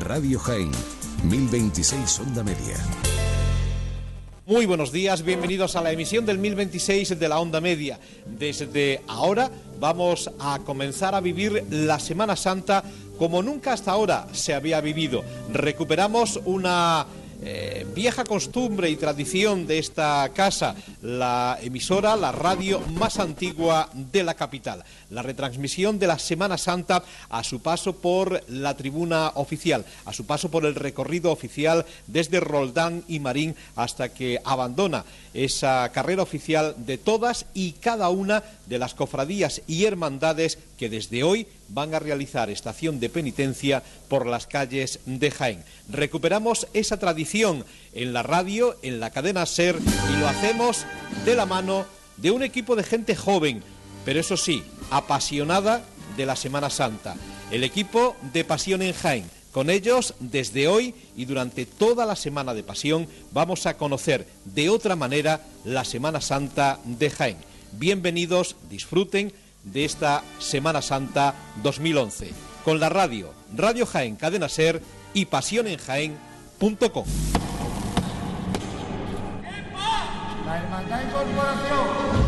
Radio Jaén, 1026 Onda Media. Muy buenos días, bienvenidos a la emisión del 1026 de la Onda Media. Desde ahora vamos a comenzar a vivir la Semana Santa como nunca hasta ahora se había vivido. Recuperamos una eh, vieja costumbre y tradición de esta casa, la emisora, la radio más antigua de la capital. La retransmisión de la Semana Santa a su paso por la tribuna oficial, a su paso por el recorrido oficial desde Roldán y Marín hasta que abandona esa carrera oficial de todas y cada una de las cofradías y hermandades que desde hoy van a realizar estación de penitencia por las calles de Jaén. Recuperamos esa tradición en la radio, en la cadena SER y lo hacemos de la mano de un equipo de gente joven, pero eso sí, apasionada de la Semana Santa. El equipo de Pasión en Jaén. Con ellos, desde hoy y durante toda la Semana de Pasión, vamos a conocer de otra manera la Semana Santa de Jaén. Bienvenidos, disfruten de esta Semana Santa 2011 con la radio, Radio Jaén, Cadena Ser y pasionenjaén.com. La Hermandad Incorporación. Vamos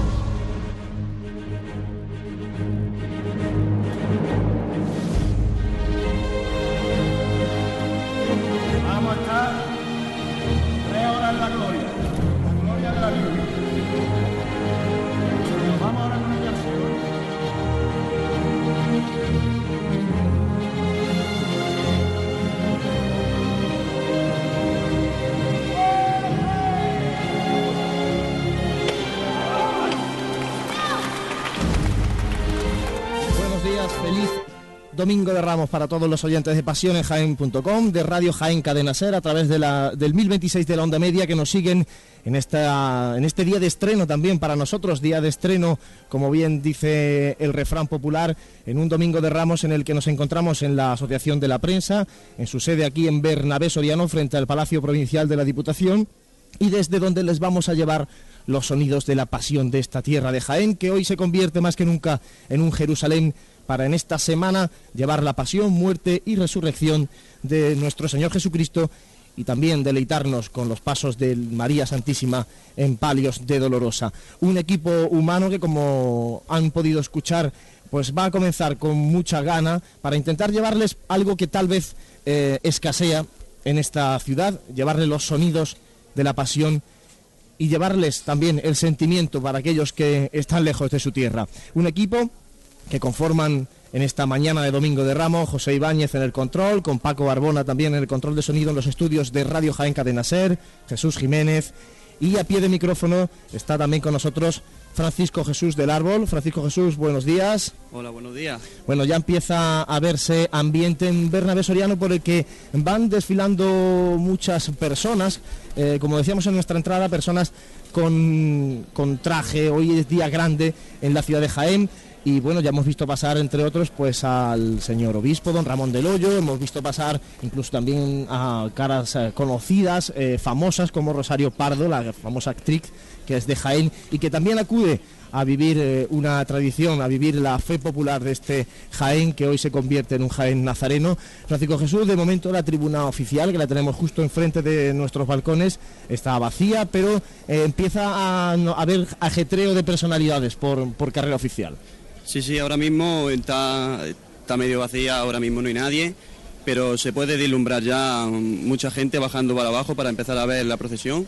Domingo de Ramos para todos los oyentes de Pasión en Jaén.com, de Radio Jaén Cadena Ser, a través de la, del 1026 de la Onda Media, que nos siguen en, esta, en este día de estreno también para nosotros, día de estreno, como bien dice el refrán popular, en un Domingo de Ramos en el que nos encontramos en la Asociación de la Prensa, en su sede aquí en Bernabé Soriano, frente al Palacio Provincial de la Diputación, y desde donde les vamos a llevar los sonidos de la pasión de esta tierra de Jaén, que hoy se convierte más que nunca en un Jerusalén para en esta semana llevar la pasión, muerte y resurrección de nuestro Señor Jesucristo y también deleitarnos con los pasos de María Santísima en palios de Dolorosa. Un equipo humano que, como han podido escuchar, pues va a comenzar con mucha gana para intentar llevarles algo que tal vez eh, escasea en esta ciudad, llevarles los sonidos de la pasión y llevarles también el sentimiento para aquellos que están lejos de su tierra. Un equipo que conforman en esta mañana de Domingo de Ramos, José Ibáñez en el control, con Paco Barbona también en el control de sonido en los estudios de Radio Jaén Cadena Ser, Jesús Jiménez y a pie de micrófono está también con nosotros Francisco Jesús del Árbol. Francisco Jesús, buenos días. Hola, buenos días. Bueno, ya empieza a verse ambiente en Bernabé Soriano por el que van desfilando muchas personas, eh, como decíamos en nuestra entrada, personas con, con traje, hoy es día grande en la ciudad de Jaén. Y bueno, ya hemos visto pasar, entre otros, pues al señor obispo, don Ramón del Hoyo, hemos visto pasar incluso también a caras eh, conocidas, eh, famosas, como Rosario Pardo, la famosa actriz que es de Jaén y que también acude a vivir eh, una tradición, a vivir la fe popular de este Jaén que hoy se convierte en un Jaén nazareno. Francisco Jesús, de momento la tribuna oficial, que la tenemos justo enfrente de nuestros balcones, está vacía, pero empieza a haber ajetreo de personalidades por, por carrera oficial. Sí, sí, ahora mismo está, está medio vacía, ahora mismo no hay nadie, pero se puede vislumbrar ya mucha gente bajando para abajo para empezar a ver la procesión.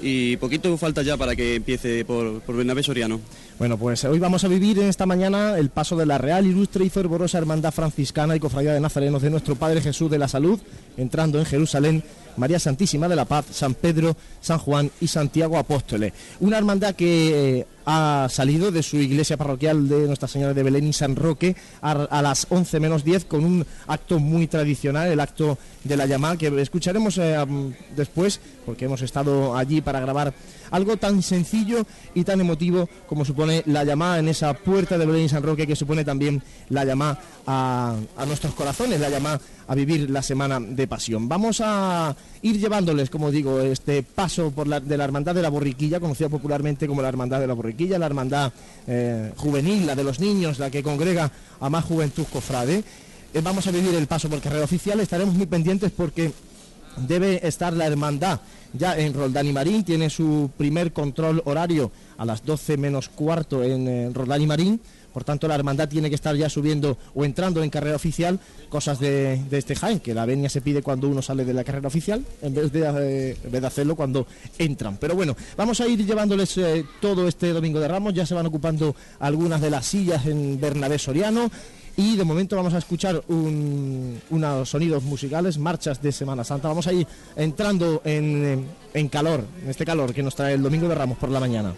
Y poquito falta ya para que empiece por, por Bernabé Soriano. Bueno, pues hoy vamos a vivir en esta mañana el paso de la Real, Ilustre y Fervorosa Hermandad Franciscana y Cofradía de Nazarenos de nuestro Padre Jesús de la Salud, entrando en Jerusalén, María Santísima de la Paz, San Pedro, San Juan y Santiago Apóstoles. Una hermandad que eh, ha salido de su iglesia parroquial de Nuestra Señora de Belén y San Roque a, las 11 menos 10 con un acto muy tradicional, el acto de la llamada, que escucharemos eh, después, porque hemos estado allí para grabar algo tan sencillo y tan emotivo como supone la llamada en esa puerta de Belén y San Roque, que supone también la llamada a, nuestros corazones, la llamada a vivir la semana de pasión. Vamos a ir llevándoles, como digo, este paso por la, de la Hermandad de la Borriquilla, conocida popularmente como la Hermandad de la Borriquilla, la Hermandad eh, juvenil, la de los niños, la que congrega a más juventud cofrade. eh, vamos a vivir el paso por carrera oficial. Estaremos muy pendientes porque debe estar la hermandad ya en Roldán y Marín. Tiene su primer control horario a las 12 menos cuarto en eh, Roldán y Marín. Por tanto, la hermandad tiene que estar ya subiendo o entrando en carrera oficial, cosas de, de este Jaén, que la venia se pide cuando uno sale de la carrera oficial, en vez de, eh, en hacerlo cuando entran. Pero bueno, vamos a ir llevándoles eh, todo este domingo de Ramos, ya se van ocupando algunas de las sillas en Bernabé Soriano. Y de momento vamos a escuchar un- unos sonidos musicales, marchas de Semana Santa. Vamos a entrando en, en calor, en este calor que nos trae el domingo de Ramos por la mañana.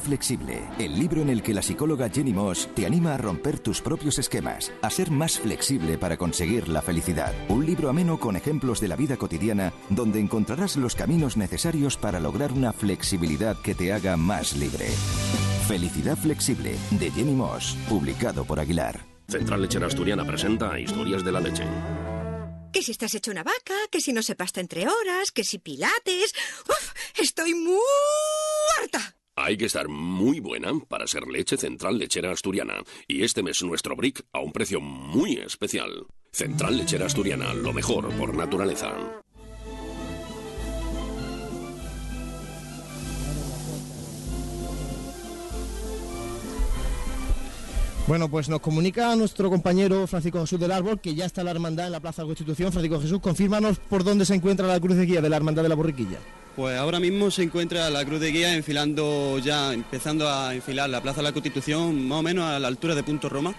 Flexible, el libro en el que la psicóloga Jenny Moss te anima a romper tus propios esquemas, a ser más flexible para conseguir la felicidad. Un libro ameno con ejemplos de la vida cotidiana donde encontrarás los caminos necesarios para lograr una flexibilidad que te haga más libre. Felicidad Flexible, de Jenny Moss, publicado por Aguilar. Central Lechera Asturiana presenta Historias de la Leche. Que si estás hecho una vaca, que si no se pasta entre horas, que si pilates. ¡Uf! Estoy muy. Hay que estar muy buena para ser leche Central Lechera Asturiana. Y este mes nuestro brick a un precio muy especial. Central Lechera Asturiana, lo mejor por naturaleza. Bueno, pues nos comunica nuestro compañero Francisco Jesús del Árbol que ya está la hermandad en la Plaza de Constitución. Francisco Jesús, confírmanos por dónde se encuentra la cruz de guía de la hermandad de la borriquilla. Pues ahora mismo se encuentra la cruz de guía enfilando ya, empezando a enfilar la Plaza de la Constitución más o menos a la altura de Punto Roma.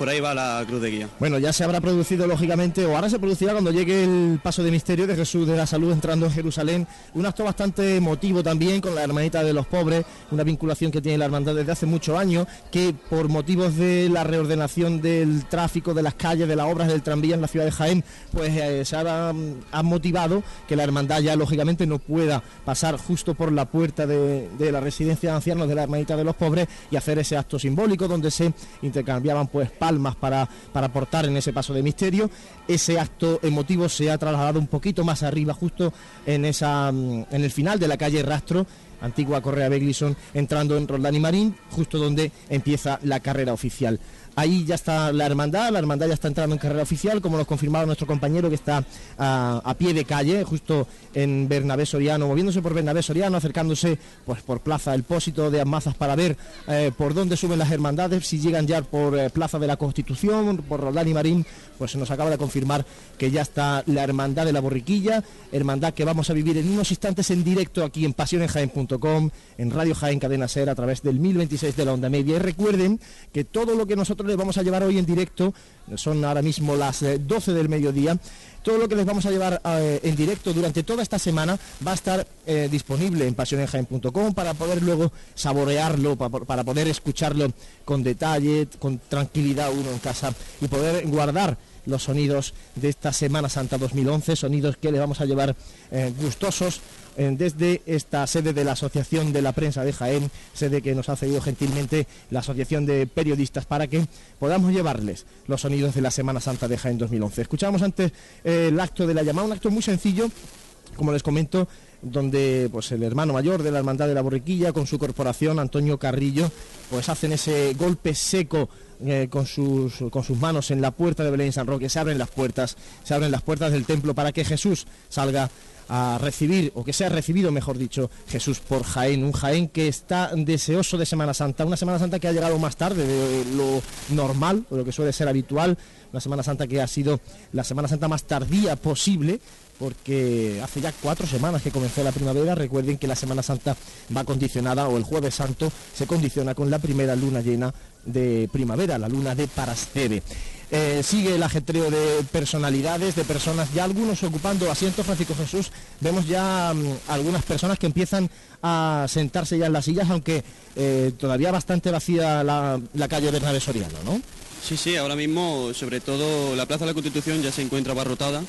Por ahí va la cruz de guía. Bueno, ya se habrá producido lógicamente, o ahora se producirá cuando llegue el paso de misterio de Jesús de la Salud entrando en Jerusalén. Un acto bastante emotivo también con la hermanita de los pobres, una vinculación que tiene la hermandad desde hace muchos años, que por motivos de la reordenación del tráfico, de las calles, de las obras del tranvía en la ciudad de Jaén, pues eh, se ha, ha motivado que la hermandad ya lógicamente no pueda pasar justo por la puerta de, de la residencia de ancianos de la hermanita de los pobres y hacer ese acto simbólico donde se intercambiaban pues palmas para, para aportar en ese paso de misterio. Ese acto emotivo se ha trasladado un poquito más arriba, justo en, esa, mm, en el final de la calle Rastro, antigua Correa Beglison, entrando en Roldán y Marín, justo donde empieza la carrera oficial. Ahí ya está la hermandad, la hermandad ya está entrando en carrera oficial, como nos confirmaba nuestro compañero que está a, a pie de calle, justo en Bernabé Soriano, moviéndose por Bernabé Soriano, acercándose pues por Plaza El Pósito de Amazas para ver eh, por dónde suben las hermandades, si llegan ya por eh, Plaza de la Constitución, por Roldán y Marín, pues se nos acaba de confirmar que ya está la hermandad de la borriquilla, hermandad que vamos a vivir en unos instantes en directo aquí en pasionenjaen.com, en Radio Jaén Cadena Ser a través del 1026 de la onda media. Y recuerden que todo lo que nosotros les vamos a llevar hoy en directo, son ahora mismo las eh, 12 del mediodía, todo lo que les vamos a llevar eh, en directo durante toda esta semana va a estar eh, disponible en pasionenjaen.com para poder luego saborearlo, pa- para poder escucharlo con detalle, con tranquilidad uno en casa y poder guardar los sonidos de esta Semana Santa 2011, sonidos que les vamos a llevar eh, gustosos desde esta sede de la Asociación de la Prensa de Jaén, sede que nos ha cedido gentilmente la Asociación de Periodistas para que podamos llevarles los sonidos de la Semana Santa de Jaén 2011. Escuchábamos antes eh, el acto de la llamada, un acto muy sencillo, como les comento, donde pues el hermano mayor de la Hermandad de la Borriquilla con su corporación, Antonio Carrillo, pues hacen ese golpe seco eh, con, sus, con sus manos en la puerta de Belén San Roque, se abren las puertas, se abren las puertas del templo para que Jesús salga a recibir, o que sea recibido, mejor dicho, Jesús por Jaén, un Jaén que está deseoso de Semana Santa, una Semana Santa que ha llegado más tarde de lo normal, o lo que suele ser habitual, una Semana Santa que ha sido la Semana Santa más tardía posible, porque hace ya cuatro semanas que comenzó la primavera. Recuerden que la Semana Santa va condicionada, o el Jueves Santo se condiciona con la primera luna llena de primavera, la luna de Parasceve. Eh, sigue el ajetreo de personalidades, de personas, ya algunos ocupando asientos, Francisco Jesús. Vemos ya mm, algunas personas que empiezan a sentarse ya en las sillas, aunque eh, todavía bastante vacía la, la calle Bernabé Soriano, ¿no? Sí, sí, ahora mismo, sobre todo, la Plaza de la Constitución ya se encuentra abarrotada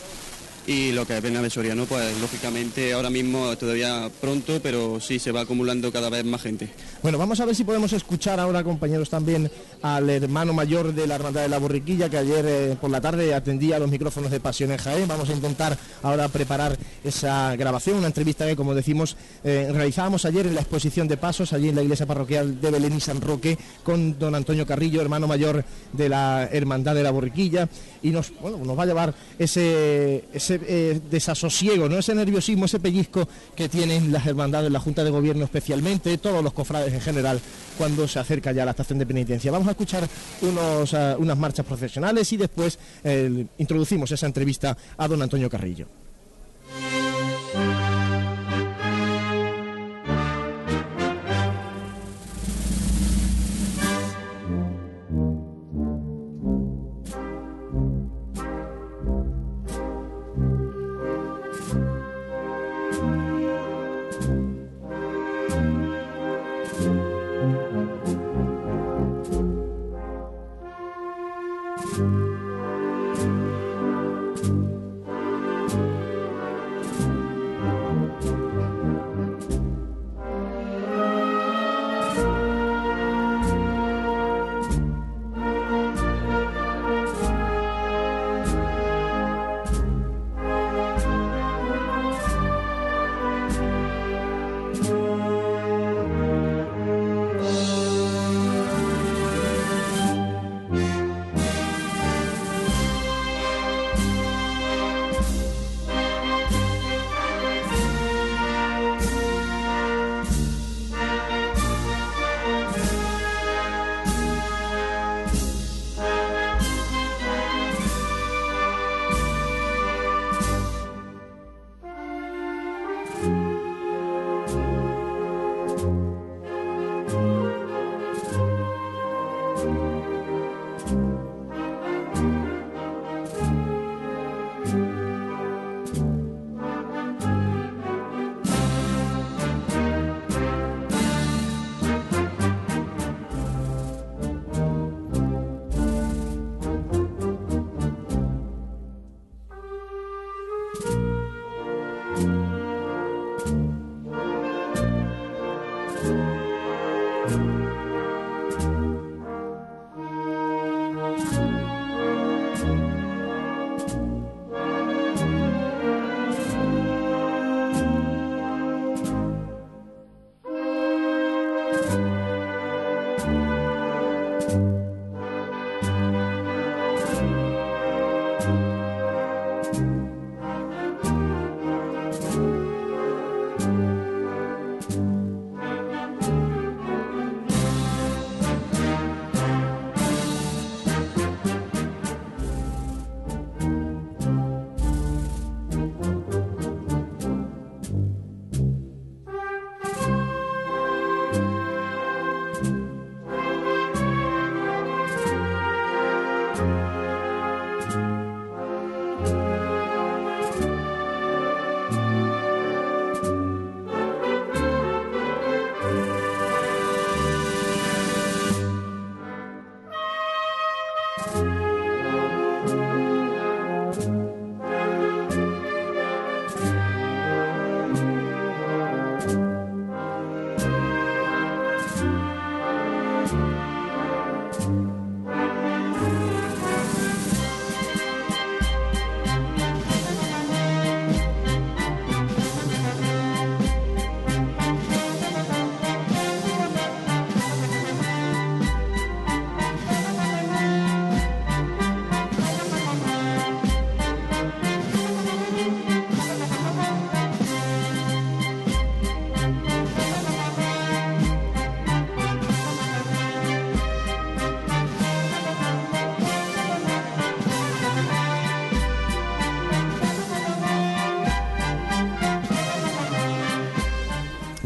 y lo que es Bernabé Soriano, pues lógicamente ahora mismo todavía pronto, pero sí se va acumulando cada vez más gente. Bueno, vamos a ver si podemos escuchar ahora, compañeros, también al hermano mayor de la Hermandad de la Borriquilla, que ayer eh, por la tarde atendía los micrófonos de Pasión en Jaén. Vamos a intentar ahora preparar esa grabación, una entrevista que, como decimos, eh, realizábamos ayer en la exposición de pasos, allí en la iglesia parroquial de Belén y San Roque, con don Antonio Carrillo, hermano mayor de la Hermandad de la Borriquilla, y nos, bueno, nos va a llevar ese eh, desasosiego, ¿no? ese nerviosismo, ese pellizco que tienen las hermandades, la Junta de Gobierno especialmente, todos los cofrades en general, cuando se acerca ya la estación de penitencia. Vamos a escuchar unos, ah, unas marchas profesionales y después eh, introducimos esa entrevista a don Antonio Carrillo.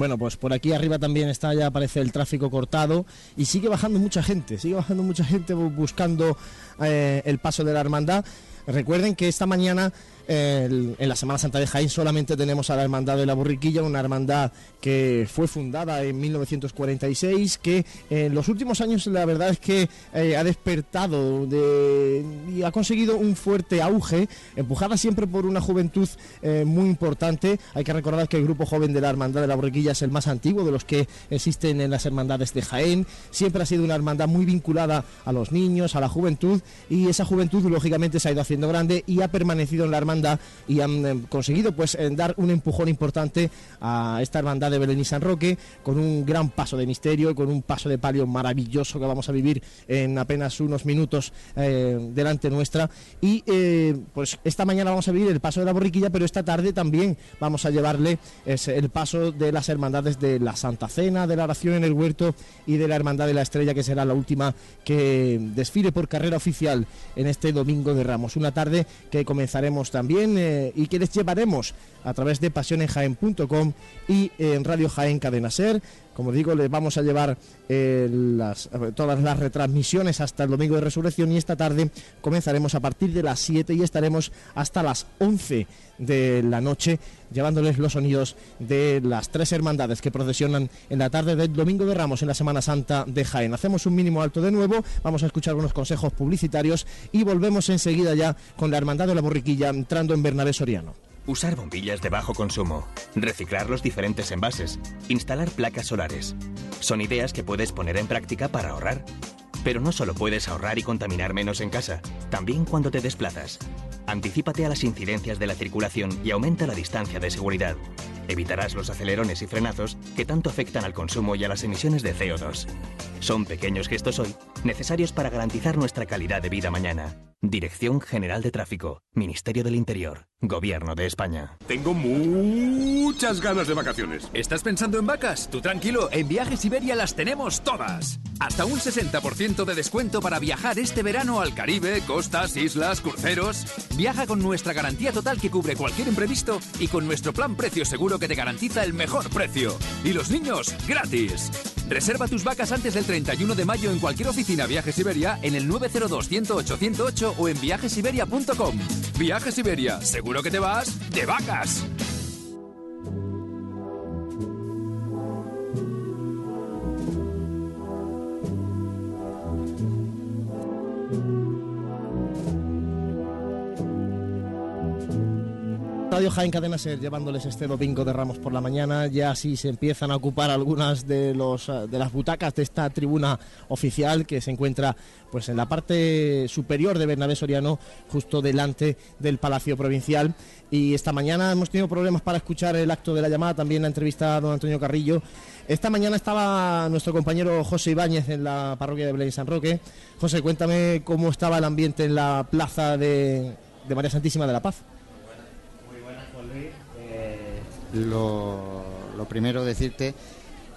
Bueno, pues por aquí arriba también está, ya aparece el tráfico cortado y sigue bajando mucha gente, sigue bajando mucha gente buscando eh, el paso de la hermandad. Recuerden que esta mañana en la Semana Santa de Jaén solamente tenemos a la Hermandad de la Borriquilla, una hermandad que fue fundada en 1946, que en los últimos años la verdad es que eh, ha despertado y ha conseguido un fuerte auge, empujada siempre por una juventud eh, muy importante. Hay que recordar que el grupo joven de la Hermandad de la Borriquilla es el más antiguo de los que existen en las hermandades de Jaén. Siempre ha sido una hermandad muy vinculada a los niños, a la juventud, y esa juventud lógicamente se ha ido haciendo grande y ha permanecido en la hermandad y han eh, conseguido pues eh, dar un empujón importante a esta hermandad de Belén y San Roque con un gran paso de misterio, con un paso de palio maravilloso que vamos a vivir en apenas unos minutos eh, delante nuestra. Y pues esta mañana vamos a vivir el paso de la borriquilla pero esta tarde también vamos a llevarle el paso de las hermandades de la Santa Cena, de la oración en el huerto y de la hermandad de la estrella que será la última que desfile por carrera oficial en este domingo de Ramos, una tarde que comenzaremos también también eh, y que les llevaremos a través de pasionenjaen.com y en Radio Jaén Cadena Ser. Como digo, les vamos a llevar eh, las, todas las retransmisiones hasta el domingo de resurrección y esta tarde comenzaremos a partir de las 7 y estaremos hasta las 11 de la noche llevándoles los sonidos de las tres hermandades que procesionan en la tarde del domingo de Ramos en la Semana Santa de Jaén. Hacemos un mínimo alto de nuevo, vamos a escuchar unos consejos publicitarios y volvemos enseguida ya con la Hermandad de la Borriquilla entrando en Bernabé Soriano. Usar bombillas de bajo consumo, reciclar los diferentes envases, instalar placas solares. Son ideas que puedes poner en práctica para ahorrar. Pero no solo puedes ahorrar y contaminar menos en casa, también cuando te desplazas. Anticípate a las incidencias de la circulación y aumenta la distancia de seguridad. Evitarás los acelerones y frenazos que tanto afectan al consumo y a las emisiones de CO2. Son pequeños gestos hoy, necesarios para garantizar nuestra calidad de vida mañana. Dirección General de Tráfico, Ministerio del Interior, Gobierno de España. Tengo muchas ganas de vacaciones. ¿Estás pensando en vacas? Tú tranquilo, en Viajes Iberia las tenemos todas. Hasta un 60% de descuento para viajar este verano al Caribe, costas, islas, cruceros. Viaja con nuestra garantía total que cubre cualquier imprevisto y con nuestro plan precio seguro que te garantiza el mejor precio. Y los niños, gratis. Reserva tus vacas antes del 31 de mayo en cualquier oficina Viajes Iberia en el 902 108 108 o en viajesiberia.com. Viajes Iberia, seguro que te vas de vacas. Radio Jaén Cadena Ser llevándoles este domingo de Ramos por la mañana. Ya así se empiezan a ocupar algunas de los eh, de las butacas de esta tribuna oficial que se encuentra pues en la parte superior de Bernabé Soriano, justo delante del Palacio Provincial. Y esta mañana hemos tenido problemas para escuchar el acto de la llamada, también la entrevista a don Antonio Carrillo. Esta mañana estaba nuestro compañero José Ibáñez en la parroquia de Belén San Roque. José, cuéntame cómo estaba el ambiente en la plaza de María Santísima de la Paz. Lo, primero decirte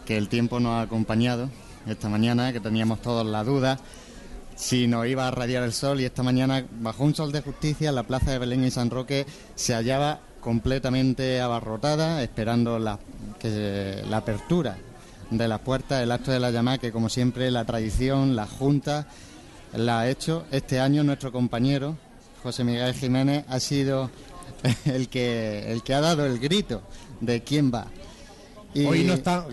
que el tiempo nos ha acompañado esta mañana, que teníamos todos la duda si nos iba a radiar el sol y esta mañana bajo un sol de justicia la plaza de Belén y San Roque se hallaba completamente abarrotada esperando la, la apertura de las puertas, el acto de la llamada que como siempre la tradición, la Junta la ha hecho. Este año nuestro compañero José Miguel Jiménez ha sido el que, el que ha dado el grito de quién va. Y- Hoy no está.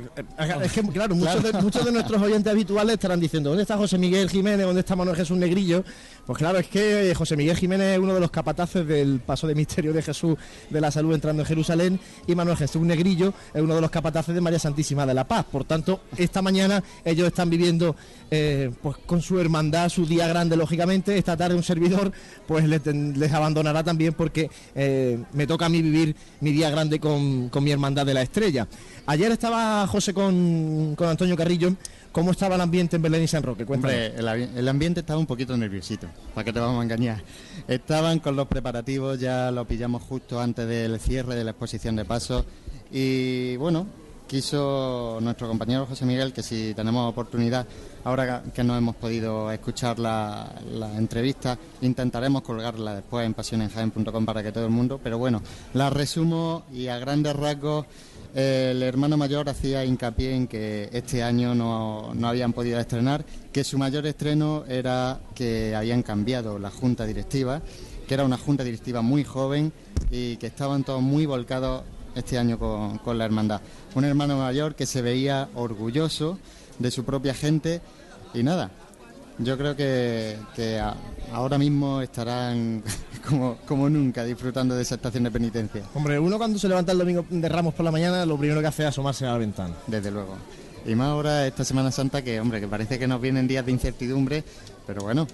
Es que, claro, muchos, De, muchos de nuestros oyentes habituales estarán diciendo: ¿dónde está José Miguel Jiménez? ¿Dónde está Manuel Jesús Negrillo? Pues claro, es que José Miguel Jiménez es uno de los capataces del paso de misterio de Jesús de la salud entrando en Jerusalén y Manuel Jesús Negrillo es uno de los capataces de María Santísima de la Paz. Por tanto, esta mañana ellos están viviendo eh, pues con su hermandad su día grande, lógicamente. Esta tarde un servidor pues les abandonará también porque eh, me toca a mí vivir mi día grande con, con mi hermandad de la estrella. Ayer estaba José con, con Antonio Carrillo. ¿Cómo estaba el ambiente en Belén y San Roque? Cuéntame. Hombre, el, ambiente estaba un poquito nerviosito, para que te vamos a engañar. Estaban con los preparativos, ya lo pillamos justo antes del cierre de la exposición de paso y bueno, quiso nuestro compañero José Miguel que si tenemos oportunidad, ahora que no hemos podido escuchar la, la entrevista, intentaremos colgarla después en pasionenjaen.com para que todo el mundo, pero bueno, la resumo y a grandes rasgos el hermano mayor hacía hincapié en que este año no, no habían podido estrenar, que su mayor estreno era que habían cambiado la junta directiva, que era una junta directiva muy joven y que estaban todos muy volcados este año con, con la hermandad. Un hermano mayor que se veía orgulloso de su propia gente y nada. Yo creo que, que a- ahora mismo estarán como, como nunca disfrutando de esa estación de penitencia. Hombre, uno cuando se levanta el domingo de Ramos por la mañana, lo primero que hace es asomarse a la ventana. Desde luego. Y más ahora esta Semana Santa que, hombre, que parece que nos vienen días de incertidumbre, pero bueno,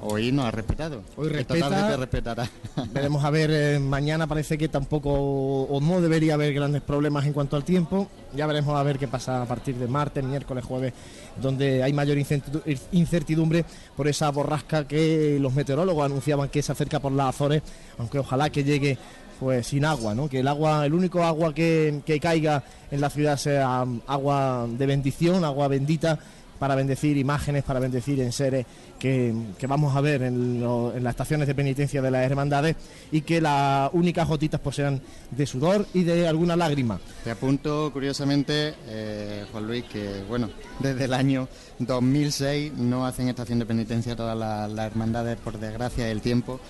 hoy nos ha respetado. Hoy Esta respeta. tarde te respetará. Veremos a ver, eh, mañana parece que tampoco o no debería haber grandes problemas en cuanto al tiempo. Ya veremos a ver qué pasa a partir de martes, miércoles, jueves, donde hay mayor incertidu- incertidumbre por esa borrasca que los meteorólogos anunciaban que se acerca por las Azores, aunque ojalá que llegue pues sin agua, ¿no? Que el agua, el único agua que, que caiga en la ciudad sea um, agua de bendición, agua bendita para bendecir imágenes, para bendecir enseres que, que vamos a ver en, las estaciones de penitencia de las hermandades y que las únicas gotitas pues de sudor y de alguna lágrima. Te apunto, curiosamente, eh, Juan Luis, que bueno, desde el año 2006 no hacen estación de penitencia todas las, las hermandades, por desgracia del tiempo.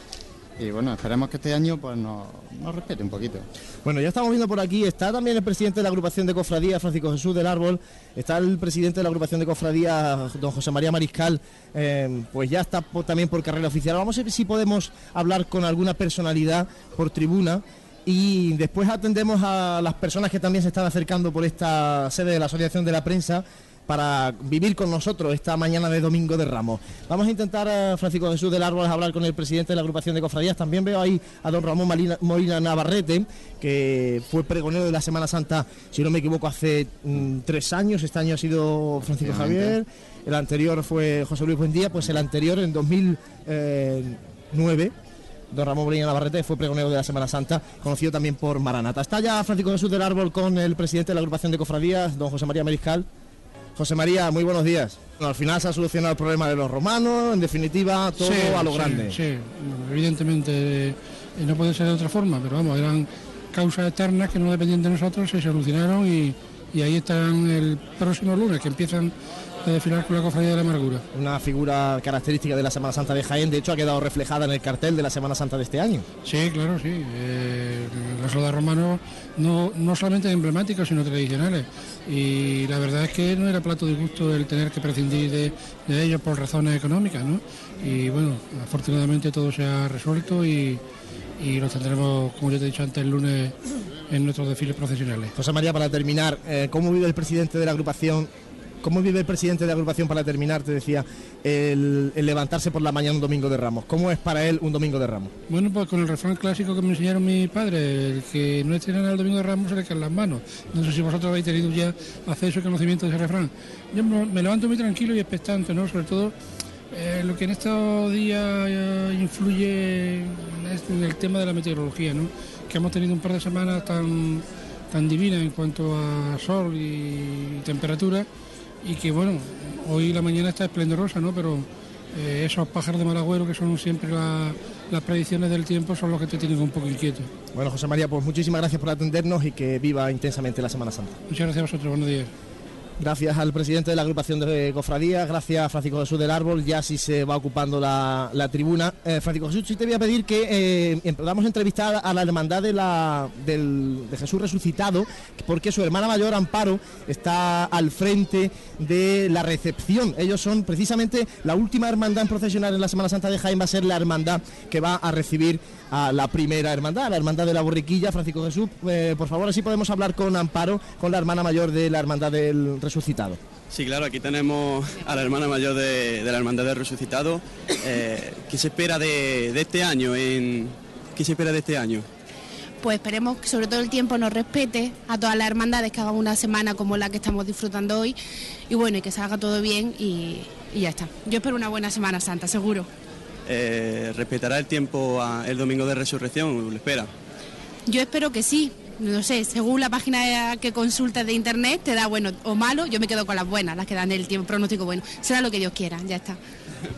Y bueno, esperemos que este año pues nos, nos respete un poquito. Bueno, ya estamos viendo por aquí, está también el presidente de la agrupación de cofradías, Francisco Jesús del Árbol, está el presidente de la agrupación de cofradías, don José María Mariscal, eh, pues ya está también por carrera oficial. Vamos a ver si podemos hablar con alguna personalidad por tribuna y después atendemos a las personas que también se están acercando por esta sede de la Asociación de la Prensa para vivir con nosotros esta mañana de Domingo de Ramos. Vamos a intentar, a Francisco Jesús del Árbol, hablar con el presidente de la agrupación de cofradías. También veo ahí a don Ramón Molina, Molina Navarrete, que fue pregonero de la Semana Santa, si no me equivoco, hace mm, tres años. Este año ha sido Francisco Javier, el anterior fue José Luis Buendía, pues el anterior en 2009. Don Ramón Molina Navarrete fue pregonero de la Semana Santa, conocido también por Maranata. Está ya Francisco Jesús del Árbol con el presidente de la agrupación de cofradías, don José María Mariscal. José María, muy buenos días. Bueno, al final se ha solucionado el problema de los romanos, en definitiva, todo Sí, a lo sí, grande. Sí, evidentemente eh, no puede ser de otra forma, pero vamos, eran causas eternas que no dependían de nosotros, se solucionaron y, y ahí estarán el próximo lunes que empiezan a desfilar con la Cofradía de la Amargura. Una figura característica de la Semana Santa de Jaén, de hecho ha quedado reflejada en el cartel de la Semana Santa de este año. Sí, claro, sí. Eh, los soldados romanos no, no solamente emblemáticos, sino tradicionales. Y la verdad es que no era plato de gusto el tener que prescindir de, de ellos por razones económicas, ¿no? Y bueno, afortunadamente todo se ha resuelto y, y los tendremos, como yo te he dicho antes, el lunes en nuestros desfiles profesionales. José María, para terminar, eh, ¿cómo vive el presidente de la agrupación? ¿Cómo vive el presidente de la agrupación para terminar? Te decía, el, levantarse por la mañana un domingo de Ramos. ¿Cómo es para él un domingo de Ramos? Bueno, pues con el refrán clásico que me enseñaron mis padres, el que no estrena el domingo de Ramos se le caen las manos. No sé si vosotros habéis tenido ya acceso y conocimiento de ese refrán. Yo me levanto muy tranquilo y expectante, ¿no? Sobre todo eh, lo que en estos días eh, influye en el tema de la meteorología, ¿no? Que hemos tenido un par de semanas tan, tan divinas en cuanto a sol y temperatura y que, bueno, hoy la mañana está esplendorosa, ¿no? Pero eh, esos pájaros de mal agüero que son siempre la- las predicciones del tiempo son los que te tienen un poco inquieto. Bueno, José María, pues muchísimas gracias por atendernos y que viva intensamente la Semana Santa. Muchas gracias a vosotros, buenos días. Gracias al presidente de la agrupación de cofradías, gracias a Francisco Jesús del Árbol, ya sí se va ocupando la, tribuna. Eh, Francisco Jesús, sí te voy a pedir que eh, em- entrevistar a la hermandad de, la, de Jesús resucitado, porque su hermana mayor, Amparo, está al frente de la recepción. Ellos son precisamente la última hermandad en procesionar en la Semana Santa de Jaén, va a ser la hermandad que va a recibir a la primera hermandad, la hermandad de la borriquilla. Francisco Jesús, eh, por favor, así podemos hablar con Amparo, con la hermana mayor de la hermandad del resucitado. Sí, claro, aquí tenemos a la hermana mayor de, de la Hermandad del Resucitado. Eh, ¿Qué se espera de, de este año? En, ¿Qué se espera de este año? Pues esperemos que sobre todo el tiempo nos respete a todas las hermandades que hagan una semana como la que estamos disfrutando hoy y bueno, y que salga todo bien y, y ya está. Yo espero una buena Semana Santa, seguro. Eh, ¿Respetará el tiempo a- el domingo de resurrección? ¿Lo espera? Yo espero que sí. No sé, según la página que consultas de internet te da bueno o malo, yo me quedo con las buenas, las que dan el tiempo pronóstico bueno. Será lo que Dios quiera, ya está.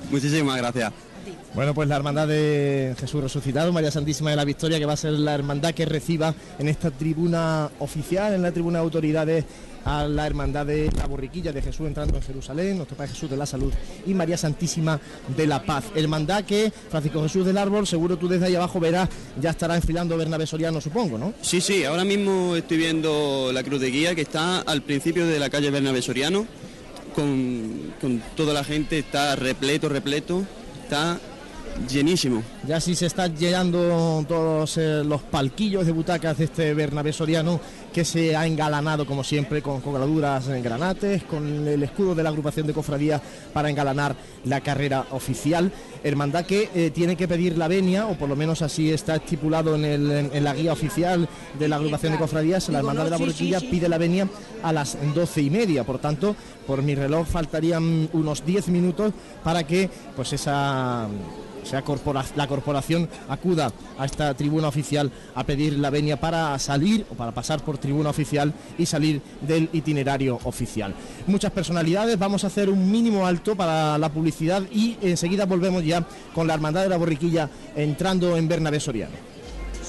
Muchísimas gracias. Bueno, pues la hermandad de Jesús resucitado, María Santísima de la Victoria, que va a ser la hermandad que reciba en esta tribuna oficial, en la tribuna de autoridades, a la hermandad de la borriquilla de Jesús entrando en Jerusalén, nuestro Padre Jesús de la Salud y María Santísima de la Paz. Hermandad que Francisco Jesús del Árbol, seguro tú desde ahí abajo verás, ya estará enfilando Bernabé Soriano, supongo, ¿no? Sí, sí, ahora mismo estoy viendo la cruz de guía que está al principio de la calle Bernabé Soriano, con, con toda la gente, está repleto, repleto, está llenísimo. Ya sí se están llenando todos eh, los palquillos de butacas de este Bernabé Soriano que se ha engalanado como siempre con coladuras en granates, con el escudo de la agrupación de cofradías para engalanar la carrera oficial. Hermandad que eh, tiene que pedir la venia, o por lo menos así está estipulado en, el- en- en la guía oficial de la agrupación de cofradías, la hermandad de la sí. pide la venia a las doce y media. Por tanto, por mi reloj faltarían unos 10 minutos para que pues esa sea la corporación acuda a esta tribuna oficial a pedir la venia para salir o para pasar por tribuna oficial y salir del itinerario oficial. Muchas personalidades, vamos a hacer un mínimo alto para la publicidad y enseguida volvemos ya con la Hermandad de la Borriquilla entrando en Bernabé Soriano.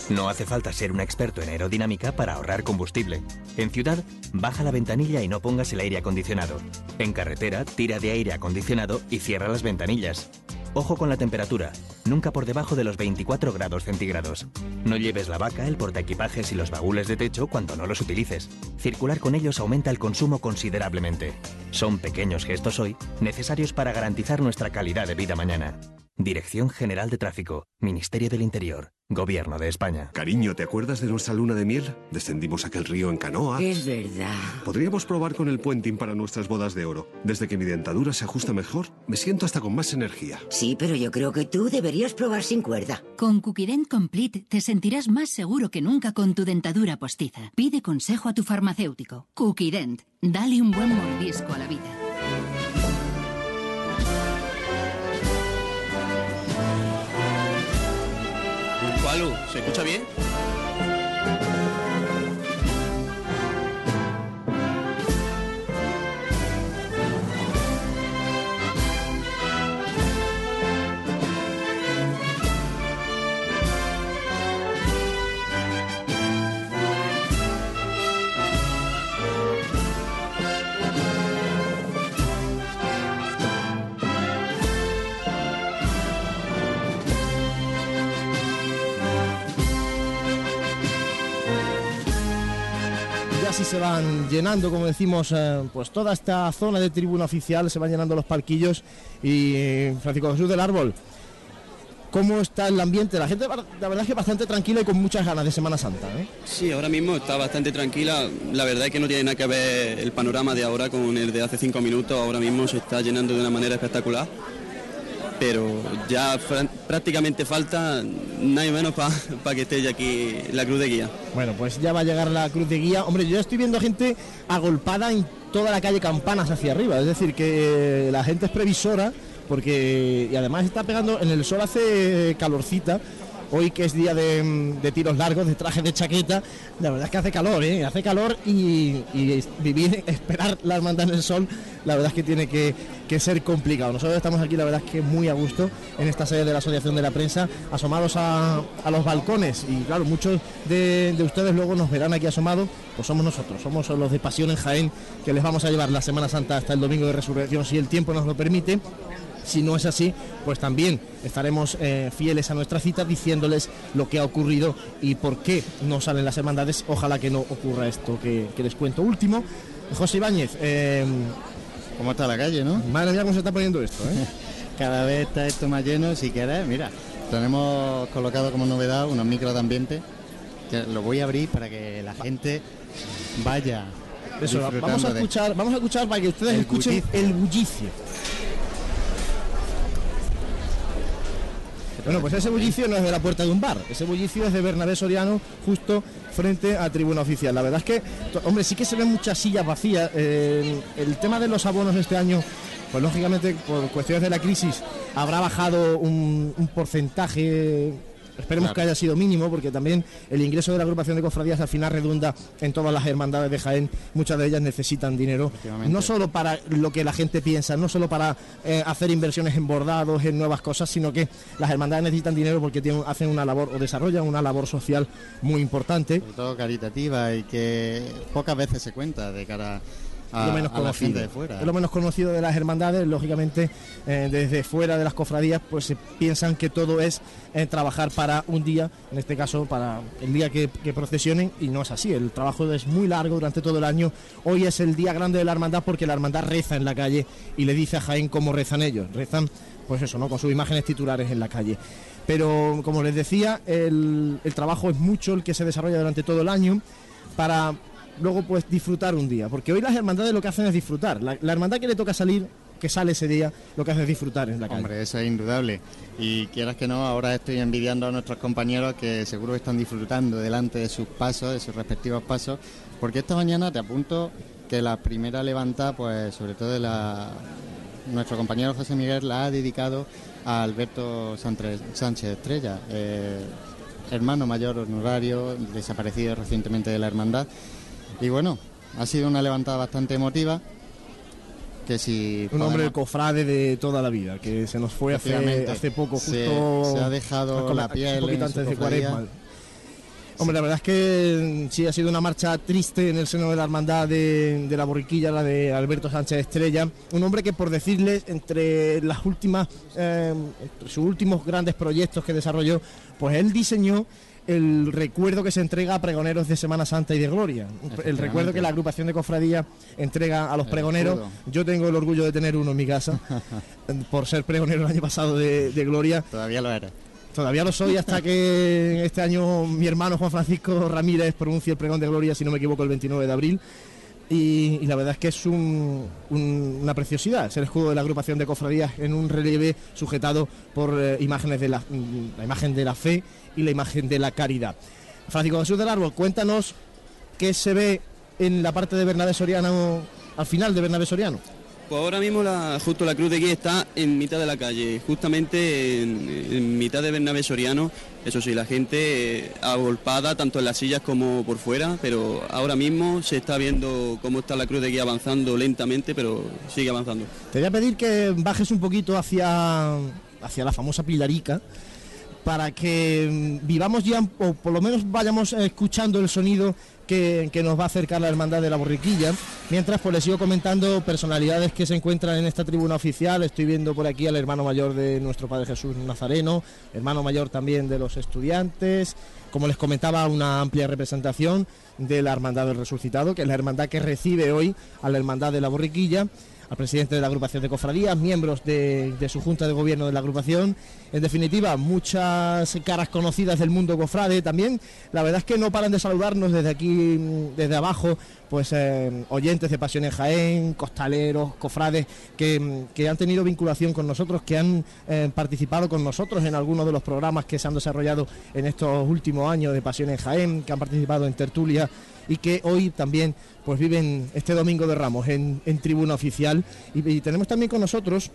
No hace falta ser un experto en aerodinámica para ahorrar combustible. En ciudad, baja la ventanilla y no pongas el aire acondicionado. En carretera, tira de aire acondicionado y cierra las ventanillas. Ojo con la temperatura, nunca por debajo de los 24 grados centígrados. No lleves la vaca, el portaequipajes y los baúles de techo cuando no los utilices. Circular con ellos aumenta el consumo considerablemente. Son pequeños gestos hoy, necesarios para garantizar nuestra calidad de vida mañana. Dirección General de Tráfico, Ministerio del Interior, Gobierno de España. Cariño, ¿te acuerdas de nuestra luna de miel? Descendimos aquel río en canoa. Es verdad. Podríamos probar con el puenting para nuestras bodas de oro. Desde que mi dentadura se ajusta mejor, me siento hasta con más energía. Sí, pero yo creo que tú deberías probar sin cuerda. Con Cookident Complete te sentirás más seguro que nunca con tu dentadura postiza. Pide consejo a tu farmacéutico. Cookident, dale un buen mordisco a la vida. ¿Se escucha bien? Ya sí se van llenando, como decimos, eh, pues toda esta zona de tribuna oficial, se van llenando los palquillos y eh, Francisco Jesús del Árbol. ¿Cómo está el ambiente? La gente, la verdad es que bastante tranquila y con muchas ganas de Semana Santa. ¿eh? Sí, ahora mismo está bastante tranquila. La verdad es que no tiene nada que ver el panorama de ahora con el de hace cinco minutos. Ahora mismo se está llenando de una manera espectacular. Pero ya prácticamente falta nada menos para que esté ya aquí la cruz de guía. Bueno, pues ya va a llegar la cruz de guía. Hombre, yo estoy viendo gente agolpada en toda la calle Campanas hacia arriba. Es decir, que eh, la gente es previsora porque y además está pegando en el sol hace calorcita. Hoy que es día de, tiros largos, de traje de chaqueta, la verdad es que hace calor, ¿eh? Hace calor y, vivir, esperar la hermandad en el sol, la verdad es que tiene que, ser complicado. Nosotros estamos aquí, la verdad es que muy a gusto en esta sede de la Asociación de la Prensa, asomados a, a los balcones y claro, muchos de, de ustedes luego nos verán aquí asomados, pues somos nosotros, somos los de Pasión en Jaén, que les vamos a llevar la Semana Santa hasta el Domingo de Resurrección, si el tiempo nos lo permite. Si no es así, pues también estaremos eh, fieles a nuestra cita diciéndoles lo que ha ocurrido y por qué no salen las hermandades. Ojalá que no ocurra esto que, que les cuento. Último, José Ibáñez. eh, ¿Cómo está la calle, no? Madre mía, cómo se está poniendo esto, ¿eh? Cada vez está esto más lleno, si quieres, mira, tenemos colocado como novedad unos micros de ambiente, que lo voy a abrir para que la gente vaya. Eso, vamos a de- escuchar, vamos a escuchar para que ustedes El escuchen bullicio. el bullicio. Bueno, pues ese bullicio no es de la puerta de un bar, ese bullicio es de Bernabé Soriano, justo frente a Tribuna Oficial. La verdad es que, hombre, sí que se ven muchas sillas vacías. eh, el tema de los abonos este año, pues lógicamente por cuestiones de la crisis, habrá bajado un, un porcentaje. Esperemos Claro. que haya sido mínimo, porque también el ingreso de la agrupación de cofradías al final redunda en todas las hermandades de Jaén. Muchas de ellas necesitan dinero, no solo para lo que la gente piensa, no solo para eh, hacer inversiones en bordados, en nuevas cosas, sino que las hermandades necesitan dinero porque tienen, hacen una labor o desarrollan una labor social muy importante. Sobre todo caritativa y que pocas veces se cuenta de cara a, lo menos conocido. de fuera. Es lo menos conocido de las hermandades, lógicamente eh, desde fuera de las cofradías pues se piensan que todo es eh, trabajar para un día, en este caso para el día que, que procesionen y no es así, el trabajo es muy largo durante todo el año, hoy es el día grande de la hermandad porque la hermandad reza en la calle y le dice a Jaén cómo rezan ellos, rezan pues eso, ¿no? con sus imágenes titulares en la calle. Pero como les decía, el, el trabajo es mucho el que se desarrolla durante todo el año para luego pues disfrutar un día. Porque hoy las hermandades lo que hacen es disfrutar. La, hermandad que le toca salir, que sale ese día, lo que hace es disfrutar en la calle. Hombre, eso es indudable. Y quieras que no, ahora estoy envidiando a nuestros compañeros que seguro están disfrutando delante de sus pasos, de sus respectivos pasos, porque esta mañana te apunto que la primera levantada, pues sobre todo de la, nuestro compañero José Miguel la ha dedicado a Alberto Sánchez, Sánchez Estrella, eh, hermano mayor honorario, desaparecido recientemente de la hermandad. Y bueno, ha sido una levantada bastante emotiva. Que si Un hombre podemos- cofrade de toda la vida, que se nos fue hace, hace poco, justo Se- se ha dejado con la piel un poquito antes de. Cuaresma. Hombre, la verdad es que mm, sí ha sido una marcha triste en el seno de la hermandad de, de la borriquilla, la de Alberto Sánchez Estrella. Un hombre que, por decirles, entre las últimas, eh, entre sus últimos grandes proyectos que desarrolló, pues él diseñó el recuerdo que se entrega a pregoneros de Semana Santa y de Gloria. El recuerdo que la agrupación de cofradía entrega a los El pregoneros. Yo tengo el orgullo de tener uno en mi casa, por ser pregonero el año pasado de, de Gloria. Todavía lo eres. Todavía lo soy hasta que este año mi hermano Juan Francisco Ramírez pronuncie el pregón de Gloria, si no me equivoco, el 29 de abril. Y, la verdad es que es un- un- una preciosidad, es el escudo de la agrupación de cofradías en un relieve sujetado por eh, imágenes de la, mm, la imagen de la fe y la imagen de la caridad. Francisco Jesús del Árbol, cuéntanos qué se ve en la parte de Bernabé Soriano, al final de Bernabé Soriano. Pues ahora mismo la, justo la cruz de guía está en mitad de la calle, justamente en, mitad de Bernabé Soriano. Eso sí, la gente eh, agolpada tanto en las sillas como por fuera, pero ahora mismo se está viendo cómo está la cruz de guía avanzando lentamente, pero sigue avanzando. Te voy a pedir que bajes un poquito hacia, hacia la famosa Pilarica, para que mm, vivamos ya, o por lo menos vayamos eh, escuchando el sonido que, nos va a acercar la Hermandad de la Borriquilla. Mientras, pues les sigo comentando personalidades que se encuentran en esta tribuna oficial. Estoy viendo por aquí al hermano mayor de nuestro Padre Jesús Nazareno, hermano mayor también de los estudiantes. Como les comentaba, una amplia representación de la Hermandad del Resucitado, que es la hermandad que recibe hoy a la Hermandad de la Borriquilla al presidente de la agrupación de cofradías, miembros de, su junta de gobierno de la agrupación. En definitiva, muchas caras conocidas del mundo cofrade también. La verdad es que no paran de saludarnos desde aquí, desde abajo, pues eh, oyentes de Pasiones Jaén, costaleros, cofrades, que, que, han tenido vinculación con nosotros, que han eh, participado con nosotros en algunos de los programas que se han desarrollado en estos últimos años de Pasiones Jaén, que han participado en tertulia y que hoy también pues viven este domingo de Ramos en, en tribuna oficial. Y, y, tenemos también con nosotros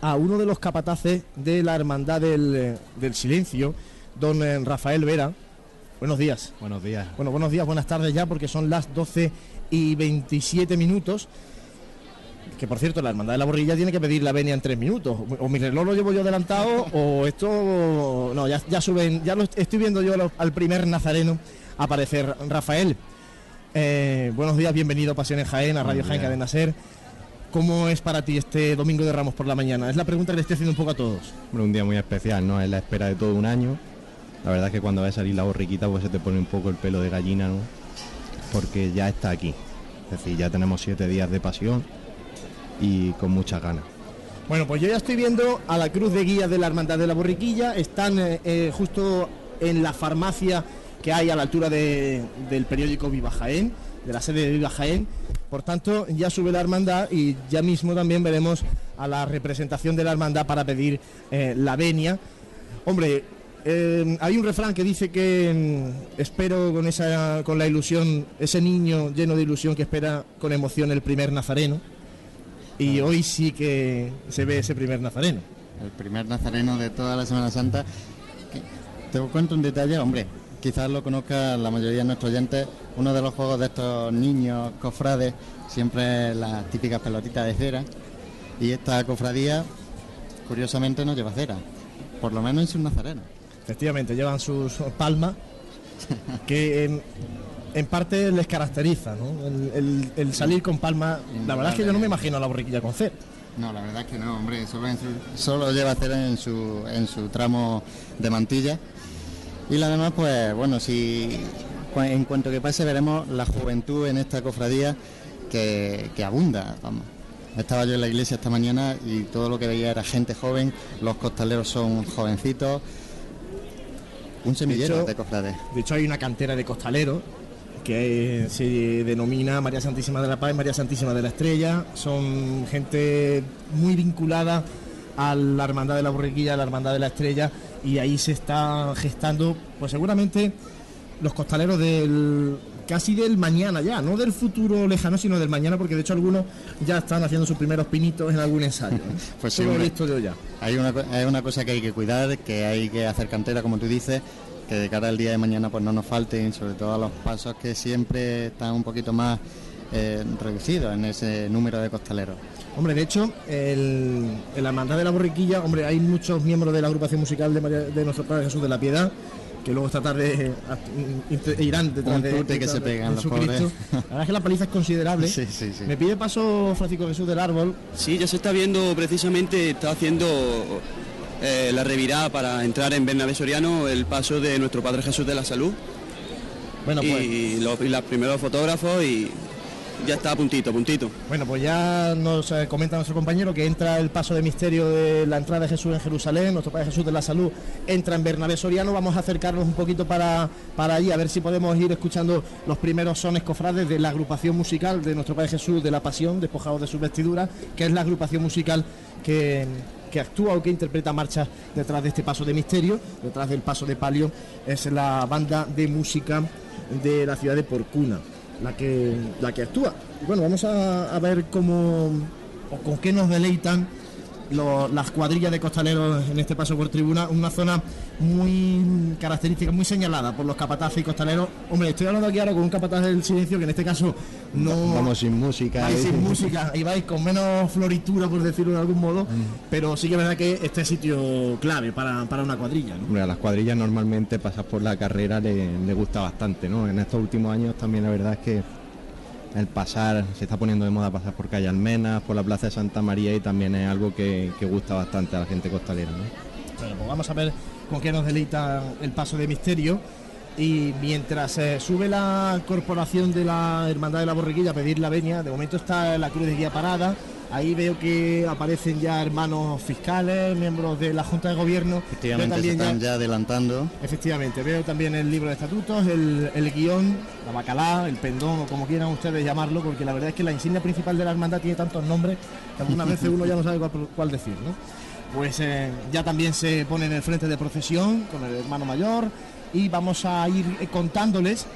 a uno de los capataces de la Hermandad del, del Silencio, don eh, Rafael Vera. Buenos días. Buenos días. Bueno, buenos días, buenas tardes ya, porque son las 12 y 27 minutos. Que por cierto, la Hermandad de la Borrilla tiene que pedir la venia en tres minutos. O mi reloj lo llevo yo adelantado, o esto. No, ya, ya suben, ya lo estoy viendo yo al primer nazareno aparecer. Rafael, eh, buenos días, bienvenido a Pasiones Jaén, a Radio Jaén Cadena Ser. ¿Cómo es para ti este domingo de Ramos por la mañana? Es la pregunta que le estoy haciendo un poco a todos. Bueno, un día muy especial, ¿no? Es la espera de todo un año. La verdad es que cuando va a salir la borriquita, pues se te pone un poco el pelo de gallina, ¿no? Porque ya está aquí. Es decir, ya tenemos siete días de pasión y con muchas ganas. Bueno, pues yo ya estoy viendo a la cruz de guía de la Hermandad de la Borriquilla. Están eh, eh, justo en la farmacia que hay a la altura de, del periódico Viva Jaén, de la sede de Viva Jaén. Por tanto, ya sube la hermandad y ya mismo también veremos a la representación de la hermandad para pedir eh, la venia. Hombre, eh, hay un refrán que dice que mm, espero con esa con la ilusión, ese niño lleno de ilusión que espera con emoción el primer nazareno. Y ah. hoy sí que se ve ese primer nazareno. El primer nazareno de toda la Semana Santa. Te cuento un detalle, hombre, quizás lo conozca la mayoría de nuestros oyentes, uno de los juegos de estos niños cofrades, siempre las típicas pelotitas de cera, y esta cofradía, curiosamente, no lleva cera, por lo menos en sus nazarenos. Efectivamente, llevan sus palmas, que en, en, parte les caracteriza, ¿no? el, el, el, salir con palmas, la verdad es que yo no me imagino a la borriquilla con cera. No, la verdad es que no, hombre, solo, su, solo lleva cera en su, en su tramo de mantilla y la demás, pues bueno, si en cuanto que pase veremos la juventud en esta cofradía que, que abunda, vamos. Estaba yo en la iglesia esta mañana y todo lo que veía era gente joven, los costaleros son jovencitos, un semillero de, hecho, de cofrades. De hecho hay una cantera de costaleros que se denomina María Santísima de la Paz y María Santísima de la Estrella, son gente muy vinculada a la Hermandad de la Borriquilla, a la Hermandad de la Estrella y ahí se está gestando, pues seguramente los costaleros del casi del mañana ya, no del futuro lejano, sino del mañana, porque de hecho algunos ya están haciendo sus primeros pinitos en algún ensayo. ¿eh? pues sí, listo yo ya. Hay una, hay una cosa que hay que cuidar, que hay que hacer cantera, como tú dices, que de cara al día de mañana pues no nos falten, sobre todo a los pasos que siempre están un poquito más eh, reducidos en ese número de costaleros. Hombre, de hecho, el, en la hermandad de la borriquilla, hombre, hay muchos miembros de la agrupación musical de, María, de nuestro Padre Jesús de la Piedad que luego esta tarde irán detrás Un de, que se pegan los Jesucristo. La verdad es que la paliza es considerable. Sí, sí, sí. Me pide paso Francisco Jesús del Árbol. Sí, ya se está viendo precisamente, está haciendo eh, la revirada para entrar en Bernabé Soriano el paso de nuestro Padre Jesús de la Salud. Bueno, pues. Y, los, y los primeros fotógrafos y ya está a puntito, a puntito. Bueno, pues ya nos eh, comenta nuestro compañero que entra el paso de misterio de la entrada de Jesús en Jerusalén, nuestro Padre Jesús de la Salud entra en Bernabé Soriano, vamos a acercarnos un poquito para, para allí, a ver si podemos ir escuchando los primeros sones cofrades de la agrupación musical de nuestro Padre Jesús de la Pasión, despojados de sus vestiduras, que es la agrupación musical que, que actúa o que interpreta marchas detrás de este paso de misterio, detrás del paso de palio, es la banda de música de la ciudad de Porcuna la que, la que actúa. Bueno, vamos a, a ver cómo o con qué nos deleitan lo- las cuadrillas de costaleros en este paso por tribuna, una zona muy característica, muy señalada por los capataces y costaleros. Hombre, estoy hablando aquí ahora con un capataz del silencio que en este caso no... Vamos sin música. Vais ¿eh? sin música y vais con menos floritura, por decirlo de algún modo, pero sí que es verdad que este es sitio clave para, para una cuadrilla. ¿no? Hombre, a las cuadrillas normalmente pasar por la carrera le, le gusta bastante, ¿no? En estos últimos años también la verdad es que el pasar, se está poniendo de moda pasar por calle Almenas, por la plaza de Santa María y también es algo que, gusta bastante a la gente costalera, ¿no? Bueno, pues vamos a ver con qué nos deleita el paso de misterio. Y mientras eh, sube la corporación de la Hermandad de la Borriquilla a pedir la venia, de momento está la cruz de guía parada. Ahí veo que aparecen ya hermanos fiscales, miembros de la Junta de Gobierno. Efectivamente, se están ya- ya adelantando. Efectivamente, veo también el libro de estatutos, el, el guion, la bacalá, el pendón o como quieran ustedes llamarlo, porque la verdad es que la insignia principal de la hermandad tiene tantos nombres que algunas veces uno ya no sabe cuál, cuál decir, ¿no? Pues eh, ya también se pone en el frente de procesión con el hermano mayor y vamos a ir eh, contándoles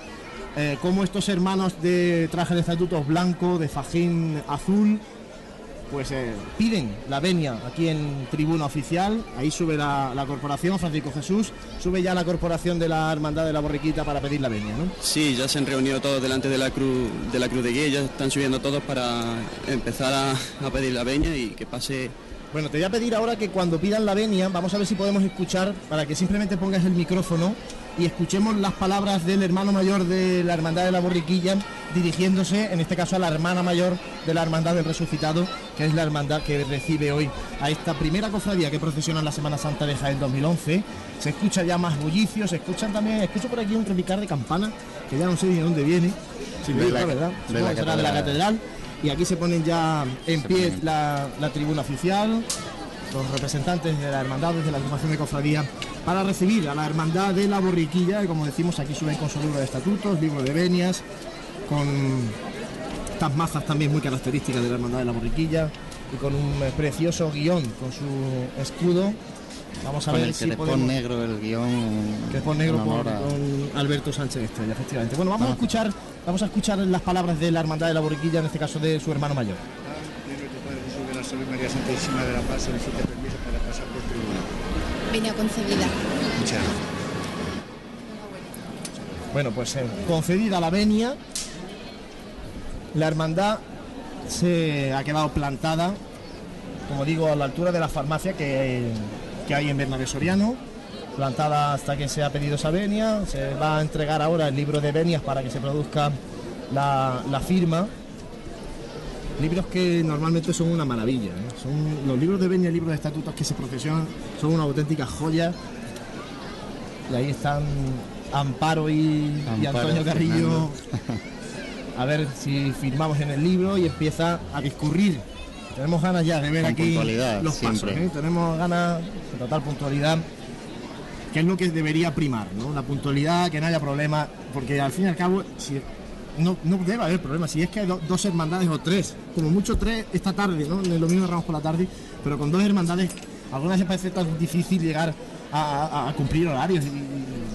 eh, cómo estos hermanos de traje de estatutos blanco, de fajín azul, pues eh, piden la venia aquí en tribuna oficial, ahí sube la, la corporación, Francisco Jesús, sube ya la corporación de la Hermandad de la Borriquita para pedir la venia, ¿no? Sí, ya se han reunido todos delante de la cruz de la cruz de guía, ya están subiendo todos para empezar a, a pedir la veña y que pase. Bueno, te voy a pedir ahora que cuando pidan la venia, vamos a ver si podemos escuchar, para que simplemente pongas el micrófono y escuchemos las palabras del hermano mayor de la Hermandad de la Borriquilla, dirigiéndose, en este caso, a la hermana mayor de la Hermandad del Resucitado, que es la hermandad que recibe hoy a esta primera cofradía que procesiona en la Semana Santa de Jaén 2011. Se escucha ya más bullicio, se escuchan también, escucho por aquí un repicar de campana, que ya no sé de dónde viene, si De la- ¿verdad? de la será de la catedral. Y aquí se ponen ya en pie la, la tribuna oficial, los representantes de la hermandad de la agrupación de cofradía, para recibir a la hermandad de la borriquilla, y como decimos aquí suben con su libro de estatutos, libro de venias, con estas mazas también muy características de la hermandad de la borriquilla, y con un precioso guion con su escudo. Vamos a Con ver el si podemos... negro, el guion. Crepón negro en con, Alberto Sánchez Estrella, efectivamente. Bueno, vamos a Ah. escuchar, vamos a escuchar las palabras de la hermandad de la borriquilla, en este caso de su hermano mayor. Primero tu Padre Jesús de la Salud María Santísima de la Paz Venía concebida. Muchas gracias. Bueno, pues eh, concedida la venia, la hermandad se ha quedado plantada, como digo, a la altura de la farmacia que, que hay en Bernabé Soriano, plantada hasta que se ha pedido esa venia, se va a entregar ahora el libro de venias para que se produzca la, la firma. Libros que normalmente son una maravilla. ¿eh? Son los libros de venia y libros de estatutos que se procesionan son una auténtica joya. Y ahí están Amparo y, Antonio Carrillo. A ver si firmamos en el libro y empieza a discurrir. Tenemos ganas ya de ver Con aquí los siempre. pasos. ¿eh? Tenemos ganas de total puntualidad, que es lo que debería primar, ¿no? La puntualidad, que no haya problema, porque al fin y al cabo, si no, no debe haber problema. Si es que hay do- dos hermandades o tres, como mucho tres esta tarde, ¿no? Domingo de Ramos por la tarde, pero con dos hermandades, algunas veces parece tan difícil llegar a, a- a cumplir horarios. Y,